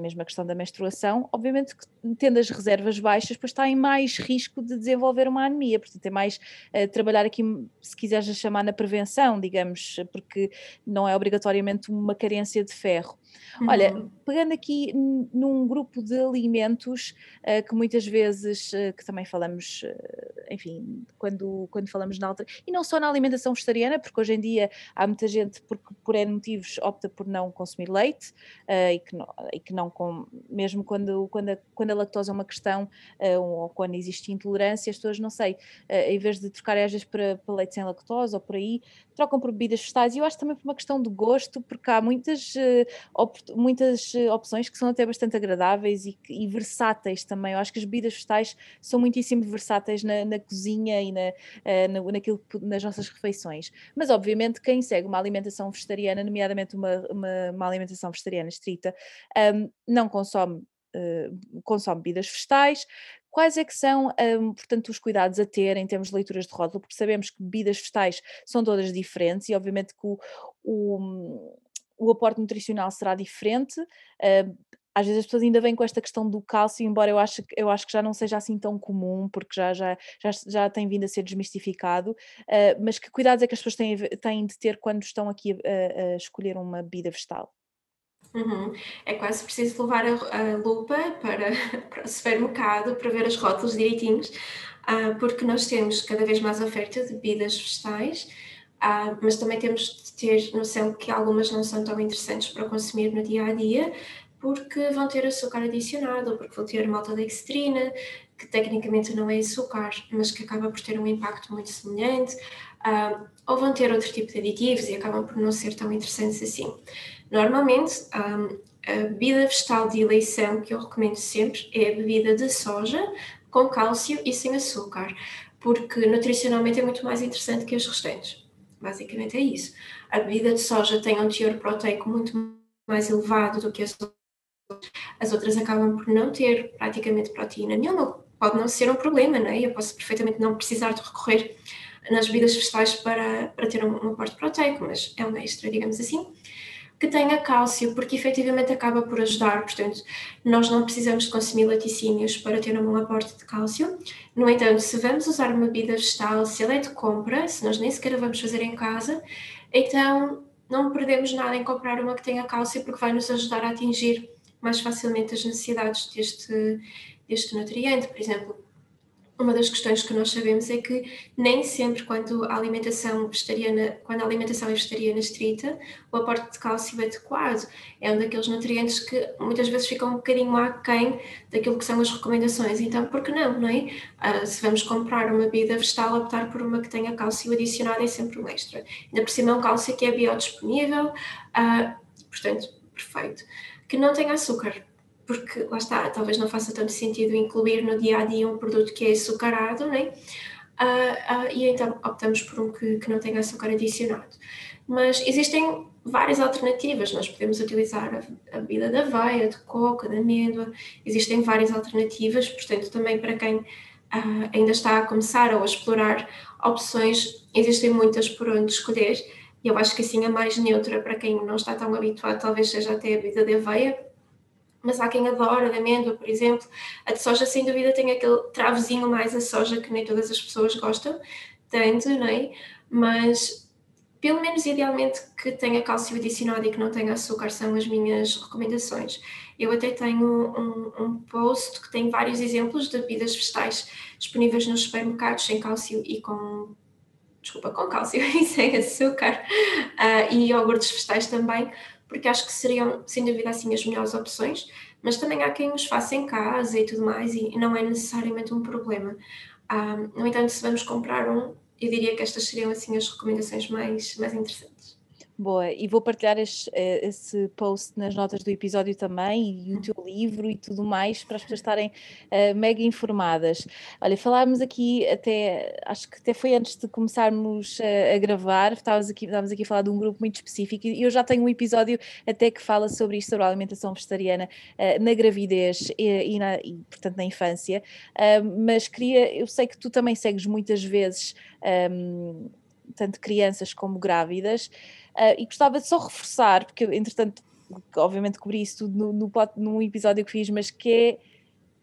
mesmo a questão da menstruação, obviamente que tendo as reservas baixas, depois está em mais risco de desenvolver uma anemia, portanto é mais uh, trabalhar aqui se quiseres chamar na prevenção, digamos, porque não é obrigatoriamente uma carência de ferro. Uhum. Olha, pegando aqui num grupo de alimentos uh, que muitas vezes, uh, que também falamos, uh, enfim, quando, quando falamos na alta, e não só na alimentação vegetariana, porque hoje em dia há muita gente, por, por N motivos, opta por não consumir leite, e que não, e que não com, mesmo quando, quando, a, quando a lactose é uma questão, ou quando existe intolerância, as pessoas, não sei, em vez de trocarem às vezes para, para leite sem lactose ou por aí, trocam por bebidas vegetais, e eu acho também por uma questão de gosto, porque há muitas muitas eh, opções que são até bastante agradáveis e, e, versáteis também. Eu acho que as bebidas vegetais são muitíssimo versáteis na, na cozinha e na, uh, na, naquilo, nas nossas refeições. Mas, obviamente, quem segue uma alimentação vegetariana, nomeadamente uma, uma, uma alimentação vegetariana estrita, um, não consome consome bebidas vegetais, quais é que são, um, portanto, os cuidados a ter em termos de leituras de rótulo, porque sabemos que bebidas vegetais são todas diferentes e obviamente que o, o, o aporte nutricional será diferente. Uh, às vezes as pessoas ainda vêm com esta questão do cálcio, embora eu acho, eu acho que já não seja assim tão comum, porque já, já, já, já tem vindo a ser desmistificado, uh, mas que cuidados é que as pessoas têm, têm de ter quando estão aqui a, a escolher uma bebida vegetal? Uhum. É quase preciso levar a, a lupa para, para, o supermercado para ver as rótulos direitinhos, uh, porque nós temos cada vez mais oferta de bebidas vegetais Uh, mas também temos de ter noção que algumas não são tão interessantes para consumir no dia a dia, porque vão ter açúcar adicionado, porque vão ter maltodextrina, que tecnicamente não é açúcar, mas que acaba por ter um impacto muito semelhante, uh, ou vão ter outro tipo de aditivos e acabam por não ser tão interessantes assim. Normalmente, um, ah, a bebida vegetal de eleição que eu recomendo sempre é a bebida de soja com cálcio e sem açúcar, porque nutricionalmente é muito mais interessante que as restantes. Basicamente é isso. A bebida de soja tem um teor proteico muito mais elevado do que as outras. As outras acabam por não ter praticamente proteína nenhuma. Pode não ser um problema, não é? Eu posso perfeitamente não precisar de recorrer nas bebidas vegetais para, para ter um, um aporte proteico, mas é um extra, digamos assim que tenha cálcio, porque efetivamente acaba por ajudar. Portanto, nós não precisamos de consumir laticínios para ter um bom aporte de cálcio. No entanto, se vamos usar uma bebida vegetal, se ela é de compra, se nós nem sequer a vamos fazer em casa, então não perdemos nada em comprar uma que tenha cálcio, porque vai nos ajudar a atingir mais facilmente as necessidades deste, deste nutriente. Por exemplo, uma das questões que nós sabemos é que nem sempre quando a alimentação vegetariana, quando a alimentação é vegetariana estrita, o aporte de cálcio é adequado. É um daqueles nutrientes que muitas vezes ficam um bocadinho aquém daquilo que são as recomendações. Então, por que não, não é? Uh, se vamos comprar uma bebida vegetal, optar por uma que tenha cálcio adicionado é sempre um extra. Ainda por cima é um cálcio que é biodisponível, uh, portanto, perfeito. Que não tenha açúcar porque lá está, talvez não faça tanto sentido incluir no dia a dia um produto que é açucarado, né? Uh, uh, e então optamos por um que, que não tenha açúcar adicionado. Mas existem várias alternativas, nós podemos utilizar a, a bebida de aveia, de coco, de amêndoa, existem várias alternativas, portanto, também para quem uh, ainda está a começar ou a explorar opções, existem muitas por onde escolher. E eu acho que assim a mais neutra para quem não está tão habituado talvez seja até a bebida de aveia, mas há quem adora de amêndoa, por exemplo. A de soja, sem dúvida, tem aquele travozinho mais a soja que nem todas as pessoas gostam tanto, não é? Mas, pelo menos idealmente, que tenha cálcio adicionado e que não tenha açúcar são as minhas recomendações. Eu até tenho um, um post que tem vários exemplos de bebidas vegetais disponíveis nos supermercados sem cálcio e com desculpa, com cálcio e sem açúcar, uh, e iogurtes vegetais também, porque acho que seriam, sem dúvida, assim as melhores opções, mas também há quem os faça em casa e tudo mais, e não é necessariamente um problema. Um, no entanto, se vamos comprar um, eu diria que estas seriam assim as recomendações mais, mais interessantes. Boa, e vou partilhar esse, eh, esse, post nas notas do episódio também, e o teu livro e tudo mais, para as pessoas estarem uh, mega informadas. Olha, falámos aqui até, acho que até foi antes de começarmos uh, a gravar, estávamos aqui, estávamos aqui a falar de um grupo muito específico, e eu já tenho um episódio até que fala sobre isto, sobre a alimentação vegetariana uh, na gravidez e, e, na, e, portanto, na infância, mas queria, eu sei que tu também segues muitas vezes, um, tanto crianças como grávidas, Uh, e gostava de só reforçar, porque entretanto, obviamente cobri isso tudo no, no, num episódio que fiz, mas que é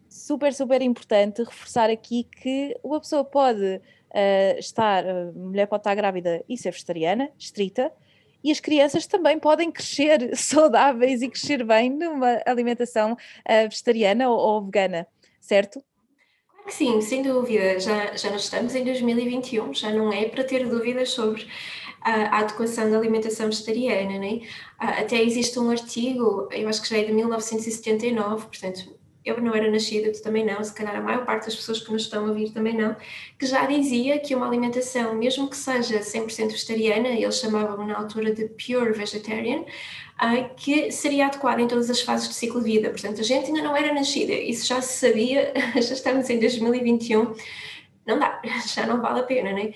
super, super importante reforçar aqui que uma pessoa pode uh, estar, a mulher pode estar grávida e ser vegetariana, estrita, e as crianças também podem crescer saudáveis e crescer bem numa alimentação uh, vegetariana ou, ou, vegana, certo? Sim, sem dúvida. Já, já nós estamos em 2021, já não é para ter dúvidas sobre a, adequação da alimentação vegetariana, né? Até existe um artigo, eu acho que já é de 1979, portanto, eu não era nascida, tu também não, se calhar a maior parte das pessoas que nos estão a ouvir também não, que já dizia que uma alimentação, mesmo que seja 100% vegetariana, eles chamavam na altura de pure vegetarian, que seria adequada em todas as fases do ciclo de vida. Portanto, a gente ainda não era nascida, isso já se sabia, já estamos em 2021, não dá, já não vale a pena, né?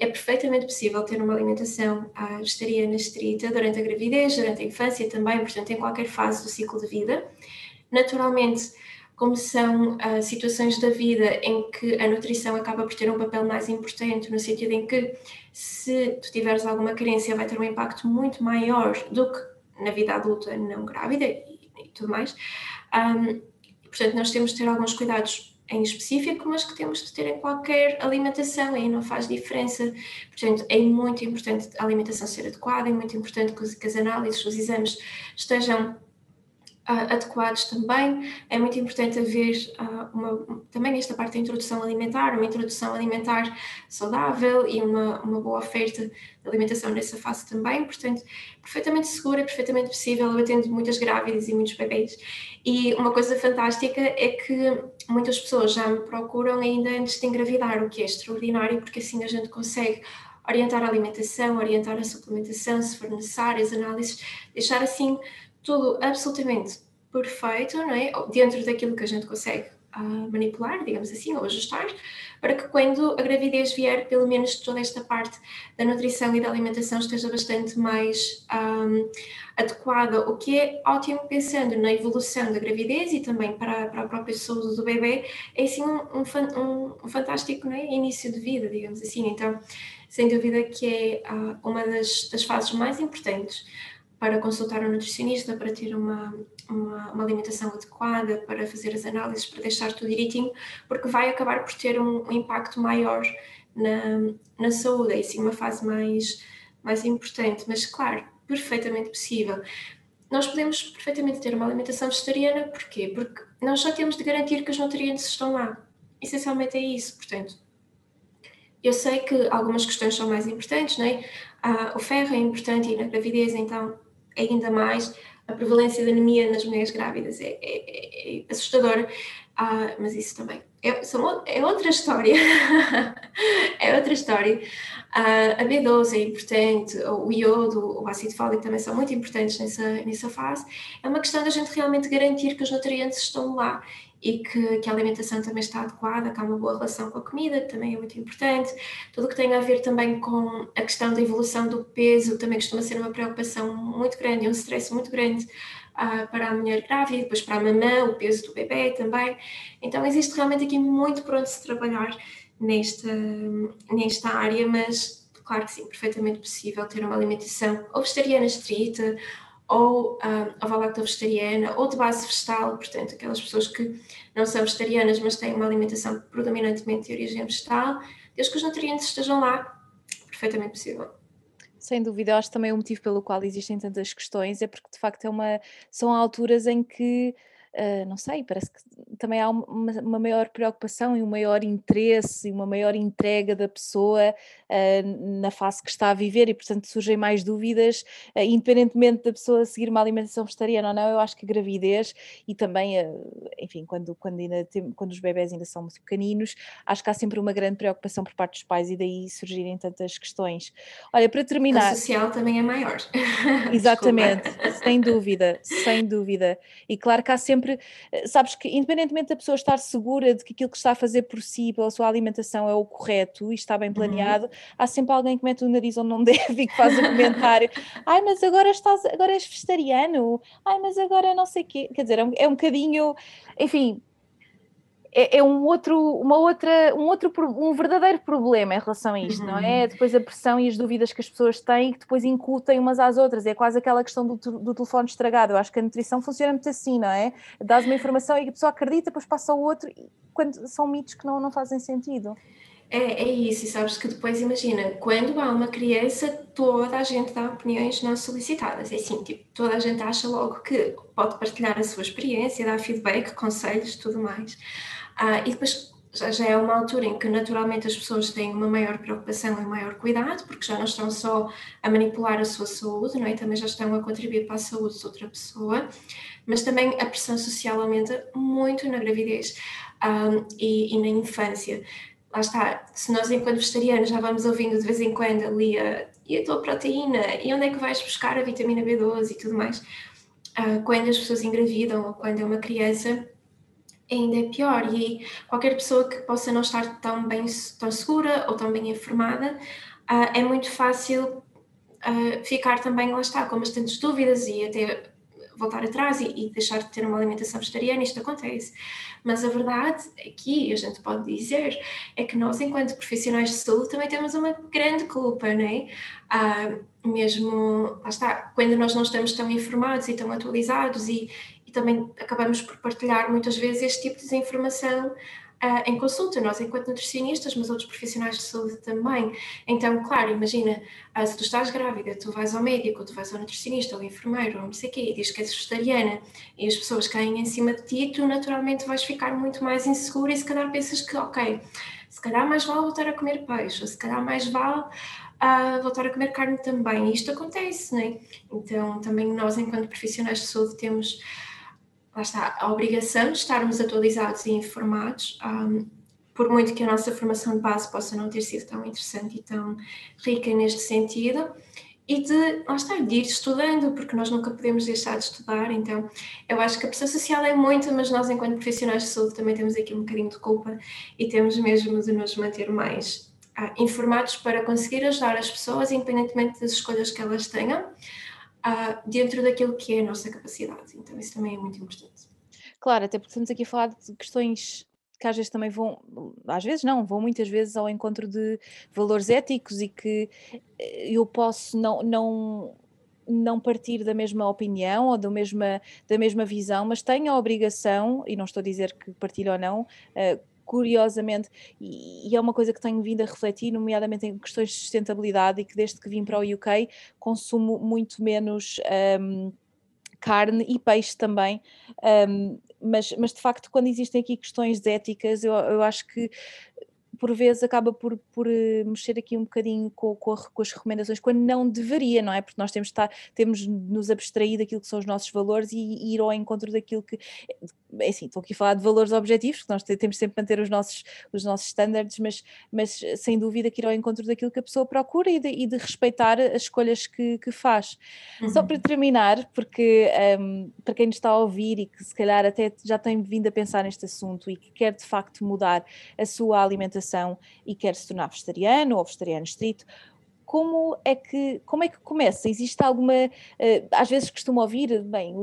é perfeitamente possível ter uma alimentação uh, vegetariana estrita durante a gravidez, durante a infância também, portanto, em qualquer fase do ciclo de vida. Naturalmente, como são uh, situações da vida em que a nutrição acaba por ter um papel mais importante, no sentido em que se tu tiveres alguma carência vai ter um impacto muito maior do que na vida adulta não grávida e, e tudo mais. Um, portanto, nós temos de ter alguns cuidados em específico, mas que temos de ter em qualquer alimentação, aí não faz diferença. Portanto, é muito importante a alimentação ser adequada, é muito importante que, as análises, os exames estejam adequados também. É muito importante haver uh, uma, também esta parte da introdução alimentar, uma introdução alimentar saudável e uma, uma boa oferta de alimentação nessa fase também. Portanto, perfeitamente segura, perfeitamente possível. Eu atendo muitas grávidas e muitos bebês e uma coisa fantástica é que muitas pessoas já me procuram ainda antes de engravidar, o que é extraordinário, porque assim a gente consegue orientar a alimentação, orientar a suplementação, se for necessário, as análises, deixar assim tudo absolutamente perfeito, não é? Dentro daquilo que a gente consegue uh, manipular, digamos assim, ou ajustar, para que quando a gravidez vier, pelo menos toda esta parte da nutrição e da alimentação esteja bastante mais um, adequada, o que é ótimo pensando na evolução da gravidez e também para, para a própria saúde do bebê, é assim um, um, um fantástico é? início de vida, digamos assim. Então, sem dúvida que é uh, uma das, das fases mais importantes para consultar um nutricionista, para ter uma, uma, uma, alimentação adequada, para fazer as análises, para deixar tudo direitinho, porque vai acabar por ter um, um impacto maior na, na saúde, é assim uma fase mais, mais importante, mas claro, perfeitamente possível. Nós podemos perfeitamente ter uma alimentação vegetariana, porquê? Porque nós já temos de garantir que os nutrientes estão lá. Essencialmente é isso, portanto. Eu sei que algumas questões são mais importantes, não é? Ah, o ferro é importante e na gravidez, então, ainda mais. A prevalência de anemia nas mulheres grávidas é, é, é assustadora, ah, mas isso também é, são, é outra história. é outra história. Uh, a B12 é importante, o iodo, o ácido fólico também são muito importantes nessa, nessa fase. É uma questão da gente realmente garantir que os nutrientes estão lá e que, que, a alimentação também está adequada, que há uma boa relação com a comida, que também é muito importante. Tudo o que tem a ver também com a questão da evolução do peso também costuma ser uma preocupação muito grande, um stress muito grande uh, para a mulher grávida, depois para a mamã, o peso do bebê também. Então existe realmente aqui muito por onde se trabalhar nesta, nesta área, mas claro que sim, perfeitamente possível ter uma alimentação ou vegetariana estrita, ou uh, lacto vegetariana, ou de base vegetal, portanto, aquelas pessoas que não são vegetarianas, mas têm uma alimentação predominantemente de origem vegetal, desde que os nutrientes estejam lá, perfeitamente possível. Sem dúvida, acho também o motivo pelo qual existem tantas questões é porque de facto é uma, são alturas em que Uh, não sei, parece que também há uma, uma, maior preocupação e um maior interesse e uma maior entrega da pessoa uh, na fase que está a viver e, portanto, surgem mais dúvidas, uh, independentemente da pessoa seguir uma alimentação vegetariana ou não. Eu acho que a gravidez e também, enfim, quando, quando, ainda tem, quando os bebés ainda são muito pequeninos, acho que há sempre uma grande preocupação por parte dos pais e daí surgirem tantas questões. Olha, para terminar. A social também é maior. Exatamente, sem dúvida, sem dúvida. E claro que há sempre sabes que independentemente da pessoa estar segura de que aquilo que está a fazer por si, pela sua alimentação é o correto e está bem uhum. planeado, uhum. Há sempre alguém que mete o nariz onde não deve e que faz o comentário, ai mas agora estás, agora és vegetariano, ai mas agora não sei o quê, quer dizer, é um, é um bocadinho, enfim, é, é, um outro, uma outra, um outro, um verdadeiro problema em relação a isto, uhum. não é? Uhum. Depois a pressão e as dúvidas que as pessoas têm que depois incutem umas às outras, é quase aquela questão do, do telefone estragado. Eu acho que a nutrição funciona muito assim, não é? Dás uma informação e a pessoa acredita, depois passa ao outro, quando são mitos que não, não fazem sentido. É, é isso, e sabes que depois imagina, quando há uma criança, toda a gente dá opiniões não solicitadas. É assim, tipo, toda a gente acha logo que pode partilhar a sua experiência, dar feedback, conselhos, tudo mais. Ah, e depois já, já é uma altura em que naturalmente as pessoas têm uma maior preocupação e maior cuidado, porque já não estão só a manipular a sua saúde, não é? também já estão a contribuir para a saúde de outra pessoa, mas também a pressão social aumenta muito na gravidez um, e, e, na infância. Lá está, se nós enquanto vegetarianos já vamos ouvindo de vez em quando ali a, e a tua proteína, e onde é que vais buscar a vitamina B12 e tudo mais, uh, quando as pessoas engravidam ou quando é uma criança, ainda é pior. E qualquer pessoa que possa não estar tão bem tão segura ou tão bem informada uh, é muito fácil uh, ficar também lá está com bastantes dúvidas e até voltar atrás e, e, deixar de ter uma alimentação vegetariana, isto acontece. Mas a verdade aqui, a gente pode dizer, é que nós, enquanto profissionais de saúde, também temos uma grande culpa, não é? Ah, mesmo, lá está, quando nós não estamos tão informados e tão atualizados e, também acabamos por partilhar muitas vezes este tipo de desinformação uh, em consulta, nós enquanto nutricionistas, mas outros profissionais de saúde também. Então, claro, imagina, uh, se tu estás grávida, tu vais ao médico, tu vais ao nutricionista, ou ao enfermeiro, ou não sei o quê, e diz que és vegetariana, e as pessoas caem em cima de ti, tu naturalmente vais ficar muito mais insegura e se calhar pensas que, ok, se calhar mais vale voltar a comer peixe, ou se calhar mais vale a voltar a comer carne também. E isto acontece, não é? Então, também nós, enquanto profissionais de saúde, temos lá está, a obrigação de estarmos atualizados e informados, um, por muito que a nossa formação de base possa não ter sido tão interessante e tão rica neste sentido, e de, lá está, de ir estudando, porque nós nunca podemos deixar de estudar, então eu acho que a pressão social é muita, mas nós enquanto profissionais de saúde também temos aqui um bocadinho de culpa e temos mesmo de nos manter mais ah, informados para conseguir ajudar as pessoas, independentemente das escolhas que elas tenham, uh, dentro daquilo que é a nossa capacidade. Então, isso também é muito importante. Claro, até porque estamos aqui a falar de questões que às vezes também vão, às vezes não, vão muitas vezes ao encontro de valores éticos e que eh, eu posso não, não, não partir da mesma opinião ou da mesma, da mesma visão, mas tenho a obrigação, e não estou a dizer que partilho ou não, uh, curiosamente, e, e, é uma coisa que tenho vindo a refletir, nomeadamente em questões de sustentabilidade, e que desde que vim para o UK consumo muito menos um, carne e peixe também, um, mas, mas de facto, quando existem aqui questões éticas, eu, eu acho que por vezes acaba por, por eh, mexer aqui um bocadinho com, com, com, as recomendações, quando não deveria, não é? Porque nós temos, estar, temos nos abstrair daquilo que são os nossos valores e, e ir ao encontro daquilo que. É assim, estou aqui a falar de valores objetivos, porque nós temos sempre que manter os nossos, os nossos standards, mas, mas sem dúvida que ir ao encontro daquilo que a pessoa procura e de, e de respeitar as escolhas que, que faz. Uhum. Só para terminar, porque um, para quem nos está a ouvir e que se calhar até já tem vindo a pensar neste assunto e que quer de facto mudar a sua alimentação e quer se tornar vegetariano ou vegetariano estrito, como é que como é que começa? Existe alguma uh, às vezes costumo ouvir bem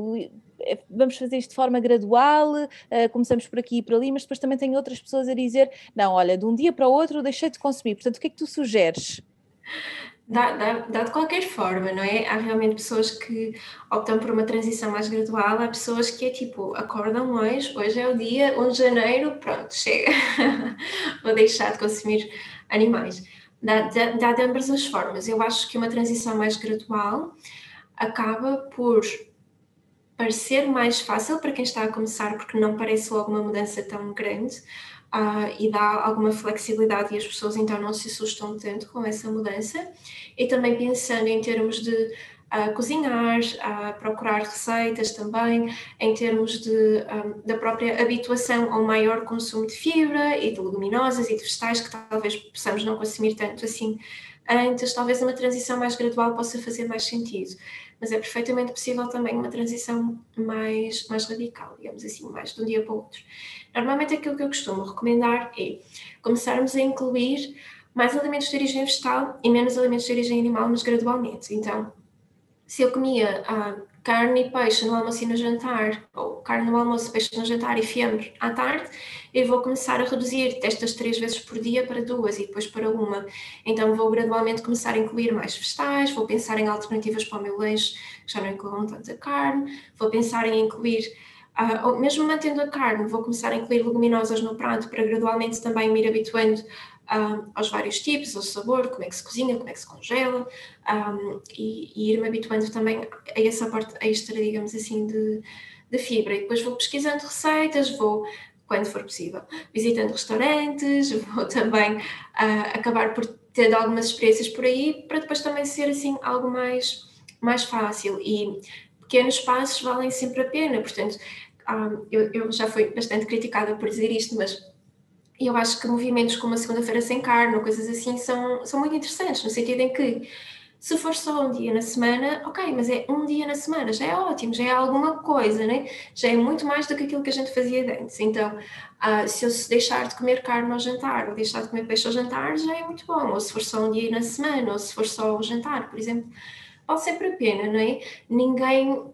eh, vamos fazer isto de forma gradual, uh, começamos por aqui e por ali, mas depois também tem outras pessoas a dizer não, olha, de um dia para o outro deixei de consumir. Portanto, o que é que tu sugeres? Dá, dá, dá, de qualquer forma, não é? Há realmente pessoas que optam por uma transição mais gradual, há pessoas que é tipo, acordam hoje, hoje é o dia 1 de janeiro, pronto, chega, vou deixar de consumir animais. Dá, de ambas as formas. Eu acho que uma transição mais gradual acaba por parecer mais fácil para quem está a começar, porque não parece logo uma mudança tão grande uh, e dá alguma flexibilidade e as pessoas então não se assustam tanto com essa mudança. E também pensando em termos de uh, cozinhar, uh, procurar receitas também, em termos de, um, da própria habituação ao maior consumo de fibra e de leguminosas e de vegetais que talvez possamos não consumir tanto assim antes, talvez uma transição mais gradual possa fazer mais sentido mas é perfeitamente possível também uma transição mais, mais radical, digamos assim, mais de um dia para o outro. Normalmente aquilo que eu costumo recomendar é começarmos a incluir mais alimentos de origem vegetal e menos alimentos de origem animal, mas gradualmente. Então, se eu comia ah, carne e peixe no almoço e no jantar, ou carne no almoço, peixe no jantar e fiambre à tarde, eu vou começar a reduzir destas três vezes por dia para duas e depois para uma. Então vou gradualmente começar a incluir mais vegetais, vou pensar em alternativas para o meu lanche, que já não incluam tanta carne, vou pensar em incluir Uh, mesmo mantendo a carne, vou começar a incluir leguminosas no prato para gradualmente também me ir habituando aos vários tipos, ao sabor, como é que se cozinha, como é que se congela, um, e, e ir-me habituando também a essa parte extra, digamos assim, de, de fibra. E depois vou pesquisando receitas, vou quando for possível, visitando restaurantes, vou também uh, acabar por ter algumas experiências por aí, para depois também ser assim algo mais, mais fácil. E pequenos passos valem sempre a pena, portanto, eu, já fui bastante criticada por dizer isto, mas eu acho que movimentos como a segunda-feira sem carne ou coisas assim são, são muito interessantes, no sentido em que se for só um dia na semana, ok, mas é um dia na semana, já é ótimo, já é alguma coisa, né? já é muito mais do que aquilo que a gente fazia antes. Então, uh, se eu deixar de comer carne ao jantar ou deixar de comer peixe ao jantar, já é muito bom. Ou se for só um dia na semana, ou se for só o jantar, por exemplo, vale sempre a pena, não é? Ninguém.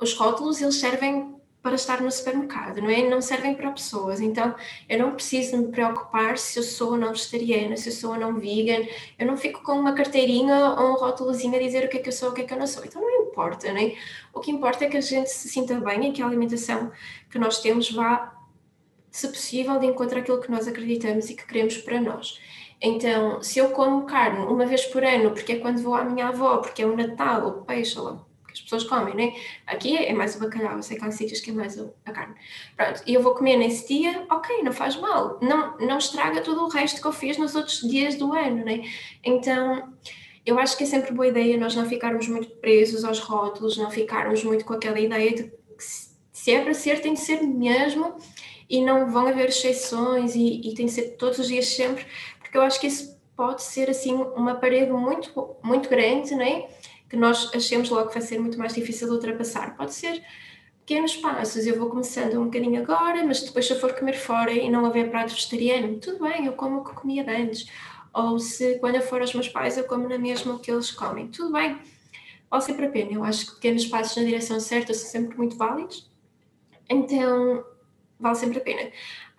Os rótulos, eles servem para estar no supermercado, não é? Não servem para pessoas. Então, eu não preciso me preocupar se eu sou ou não vegetariana, se eu sou ou não vegan. Eu não fico com uma carteirinha ou um rótulozinho a dizer o que é que eu sou, o que é que eu não sou. Então, não importa, não é? O que importa é que a gente se sinta bem e que a alimentação que nós temos vá, se possível, de encontro àquilo que nós acreditamos e que queremos para nós. Então, se eu como carne uma vez por ano, porque é quando vou à minha avó, porque é o Natal, ou peixe, ou as pessoas comem, né? Aqui é mais o bacalhau, eu sei que há sítios que é mais a carne. Pronto, e eu vou comer nesse dia, ok, não faz mal, não, não estraga todo o resto que eu fiz nos outros dias do ano, né? Então, eu acho que é sempre boa ideia nós não ficarmos muito presos aos rótulos, não ficarmos muito com aquela ideia de que se é para ser, tem de ser mesmo e não vão haver exceções e, e tem de ser todos os dias sempre, porque eu acho que isso pode ser assim uma parede muito, muito grande, né? Que nós achemos logo que vai ser muito mais difícil de ultrapassar. Pode ser pequenos passos, eu vou começando um bocadinho agora, mas depois se eu for comer fora e não haver prato vegetariano, tudo bem, eu como o que comia antes. Ou se quando eu for aos meus pais eu como na mesma o que eles comem, tudo bem. Vale sempre a pena. Eu acho que pequenos passos na direção certa são sempre muito válidos. Então, vale sempre a pena.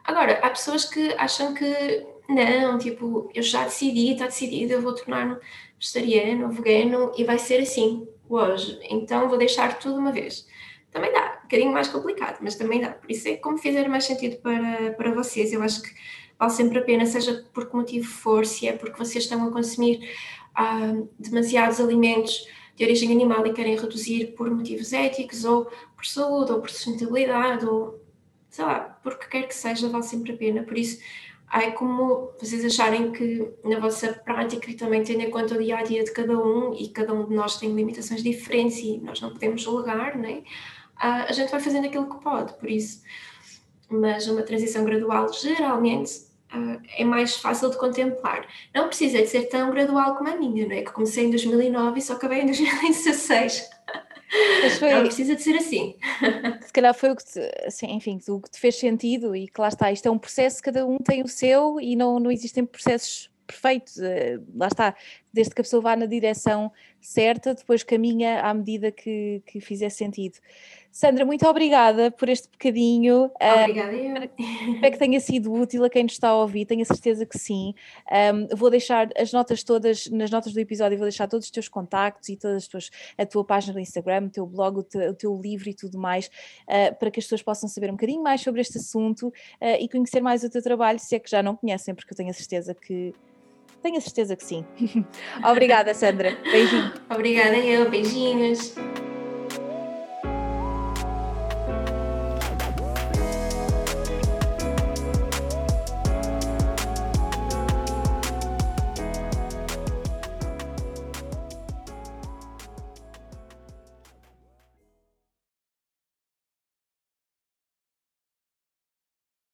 Agora, há pessoas que acham que não, tipo, eu já decidi, está decidido, eu vou tornar-me vegetariano, vegano e vai ser assim hoje, então vou deixar tudo uma vez. Também dá, um bocadinho mais complicado, mas também dá. Por isso é como fizer mais sentido para, para vocês. Eu acho que vale sempre a pena, seja por que motivo for, se é porque vocês estão a consumir ah, demasiados alimentos de origem animal e querem reduzir por motivos éticos, ou por saúde, ou por sustentabilidade, ou sei lá, porque quer que seja, vale sempre a pena. Por isso, é como vocês acharem que na vossa prática e também tendo em conta o dia a dia de cada um e cada um de nós tem limitações diferentes e nós não podemos julgar, né? a gente vai fazendo aquilo que pode, por isso. Mas uma transição gradual geralmente é mais fácil de contemplar. Não precisa de ser tão gradual como a minha, não é? Que comecei em 2009 e só acabei em 2016. Foi... Não precisa de ser assim. Se calhar foi o que te, assim, enfim, o que te fez sentido e que lá está, isto é um processo, cada um tem o seu e não, não existem processos perfeitos. Eh, lá está, desde que a pessoa vá na direção certa, depois caminha à medida que, que fizer sentido. Sandra, muito obrigada por este bocadinho. Obrigada eu. Espero que tenha sido útil a quem nos está a ouvir, tenho a certeza que sim. Um, vou deixar as notas todas, nas notas do episódio, vou deixar todos os teus contactos e todas as tuas, a tua página do Instagram, o teu blog, o teu, o teu livro e tudo mais, uh, para que as pessoas possam saber um bocadinho mais sobre este assunto uh, e conhecer mais o teu trabalho, se é que já não conhecem, porque eu tenho a certeza que tenho a certeza que sim. Obrigada, Sandra. Beijinho. Obrigada eu, beijinhos.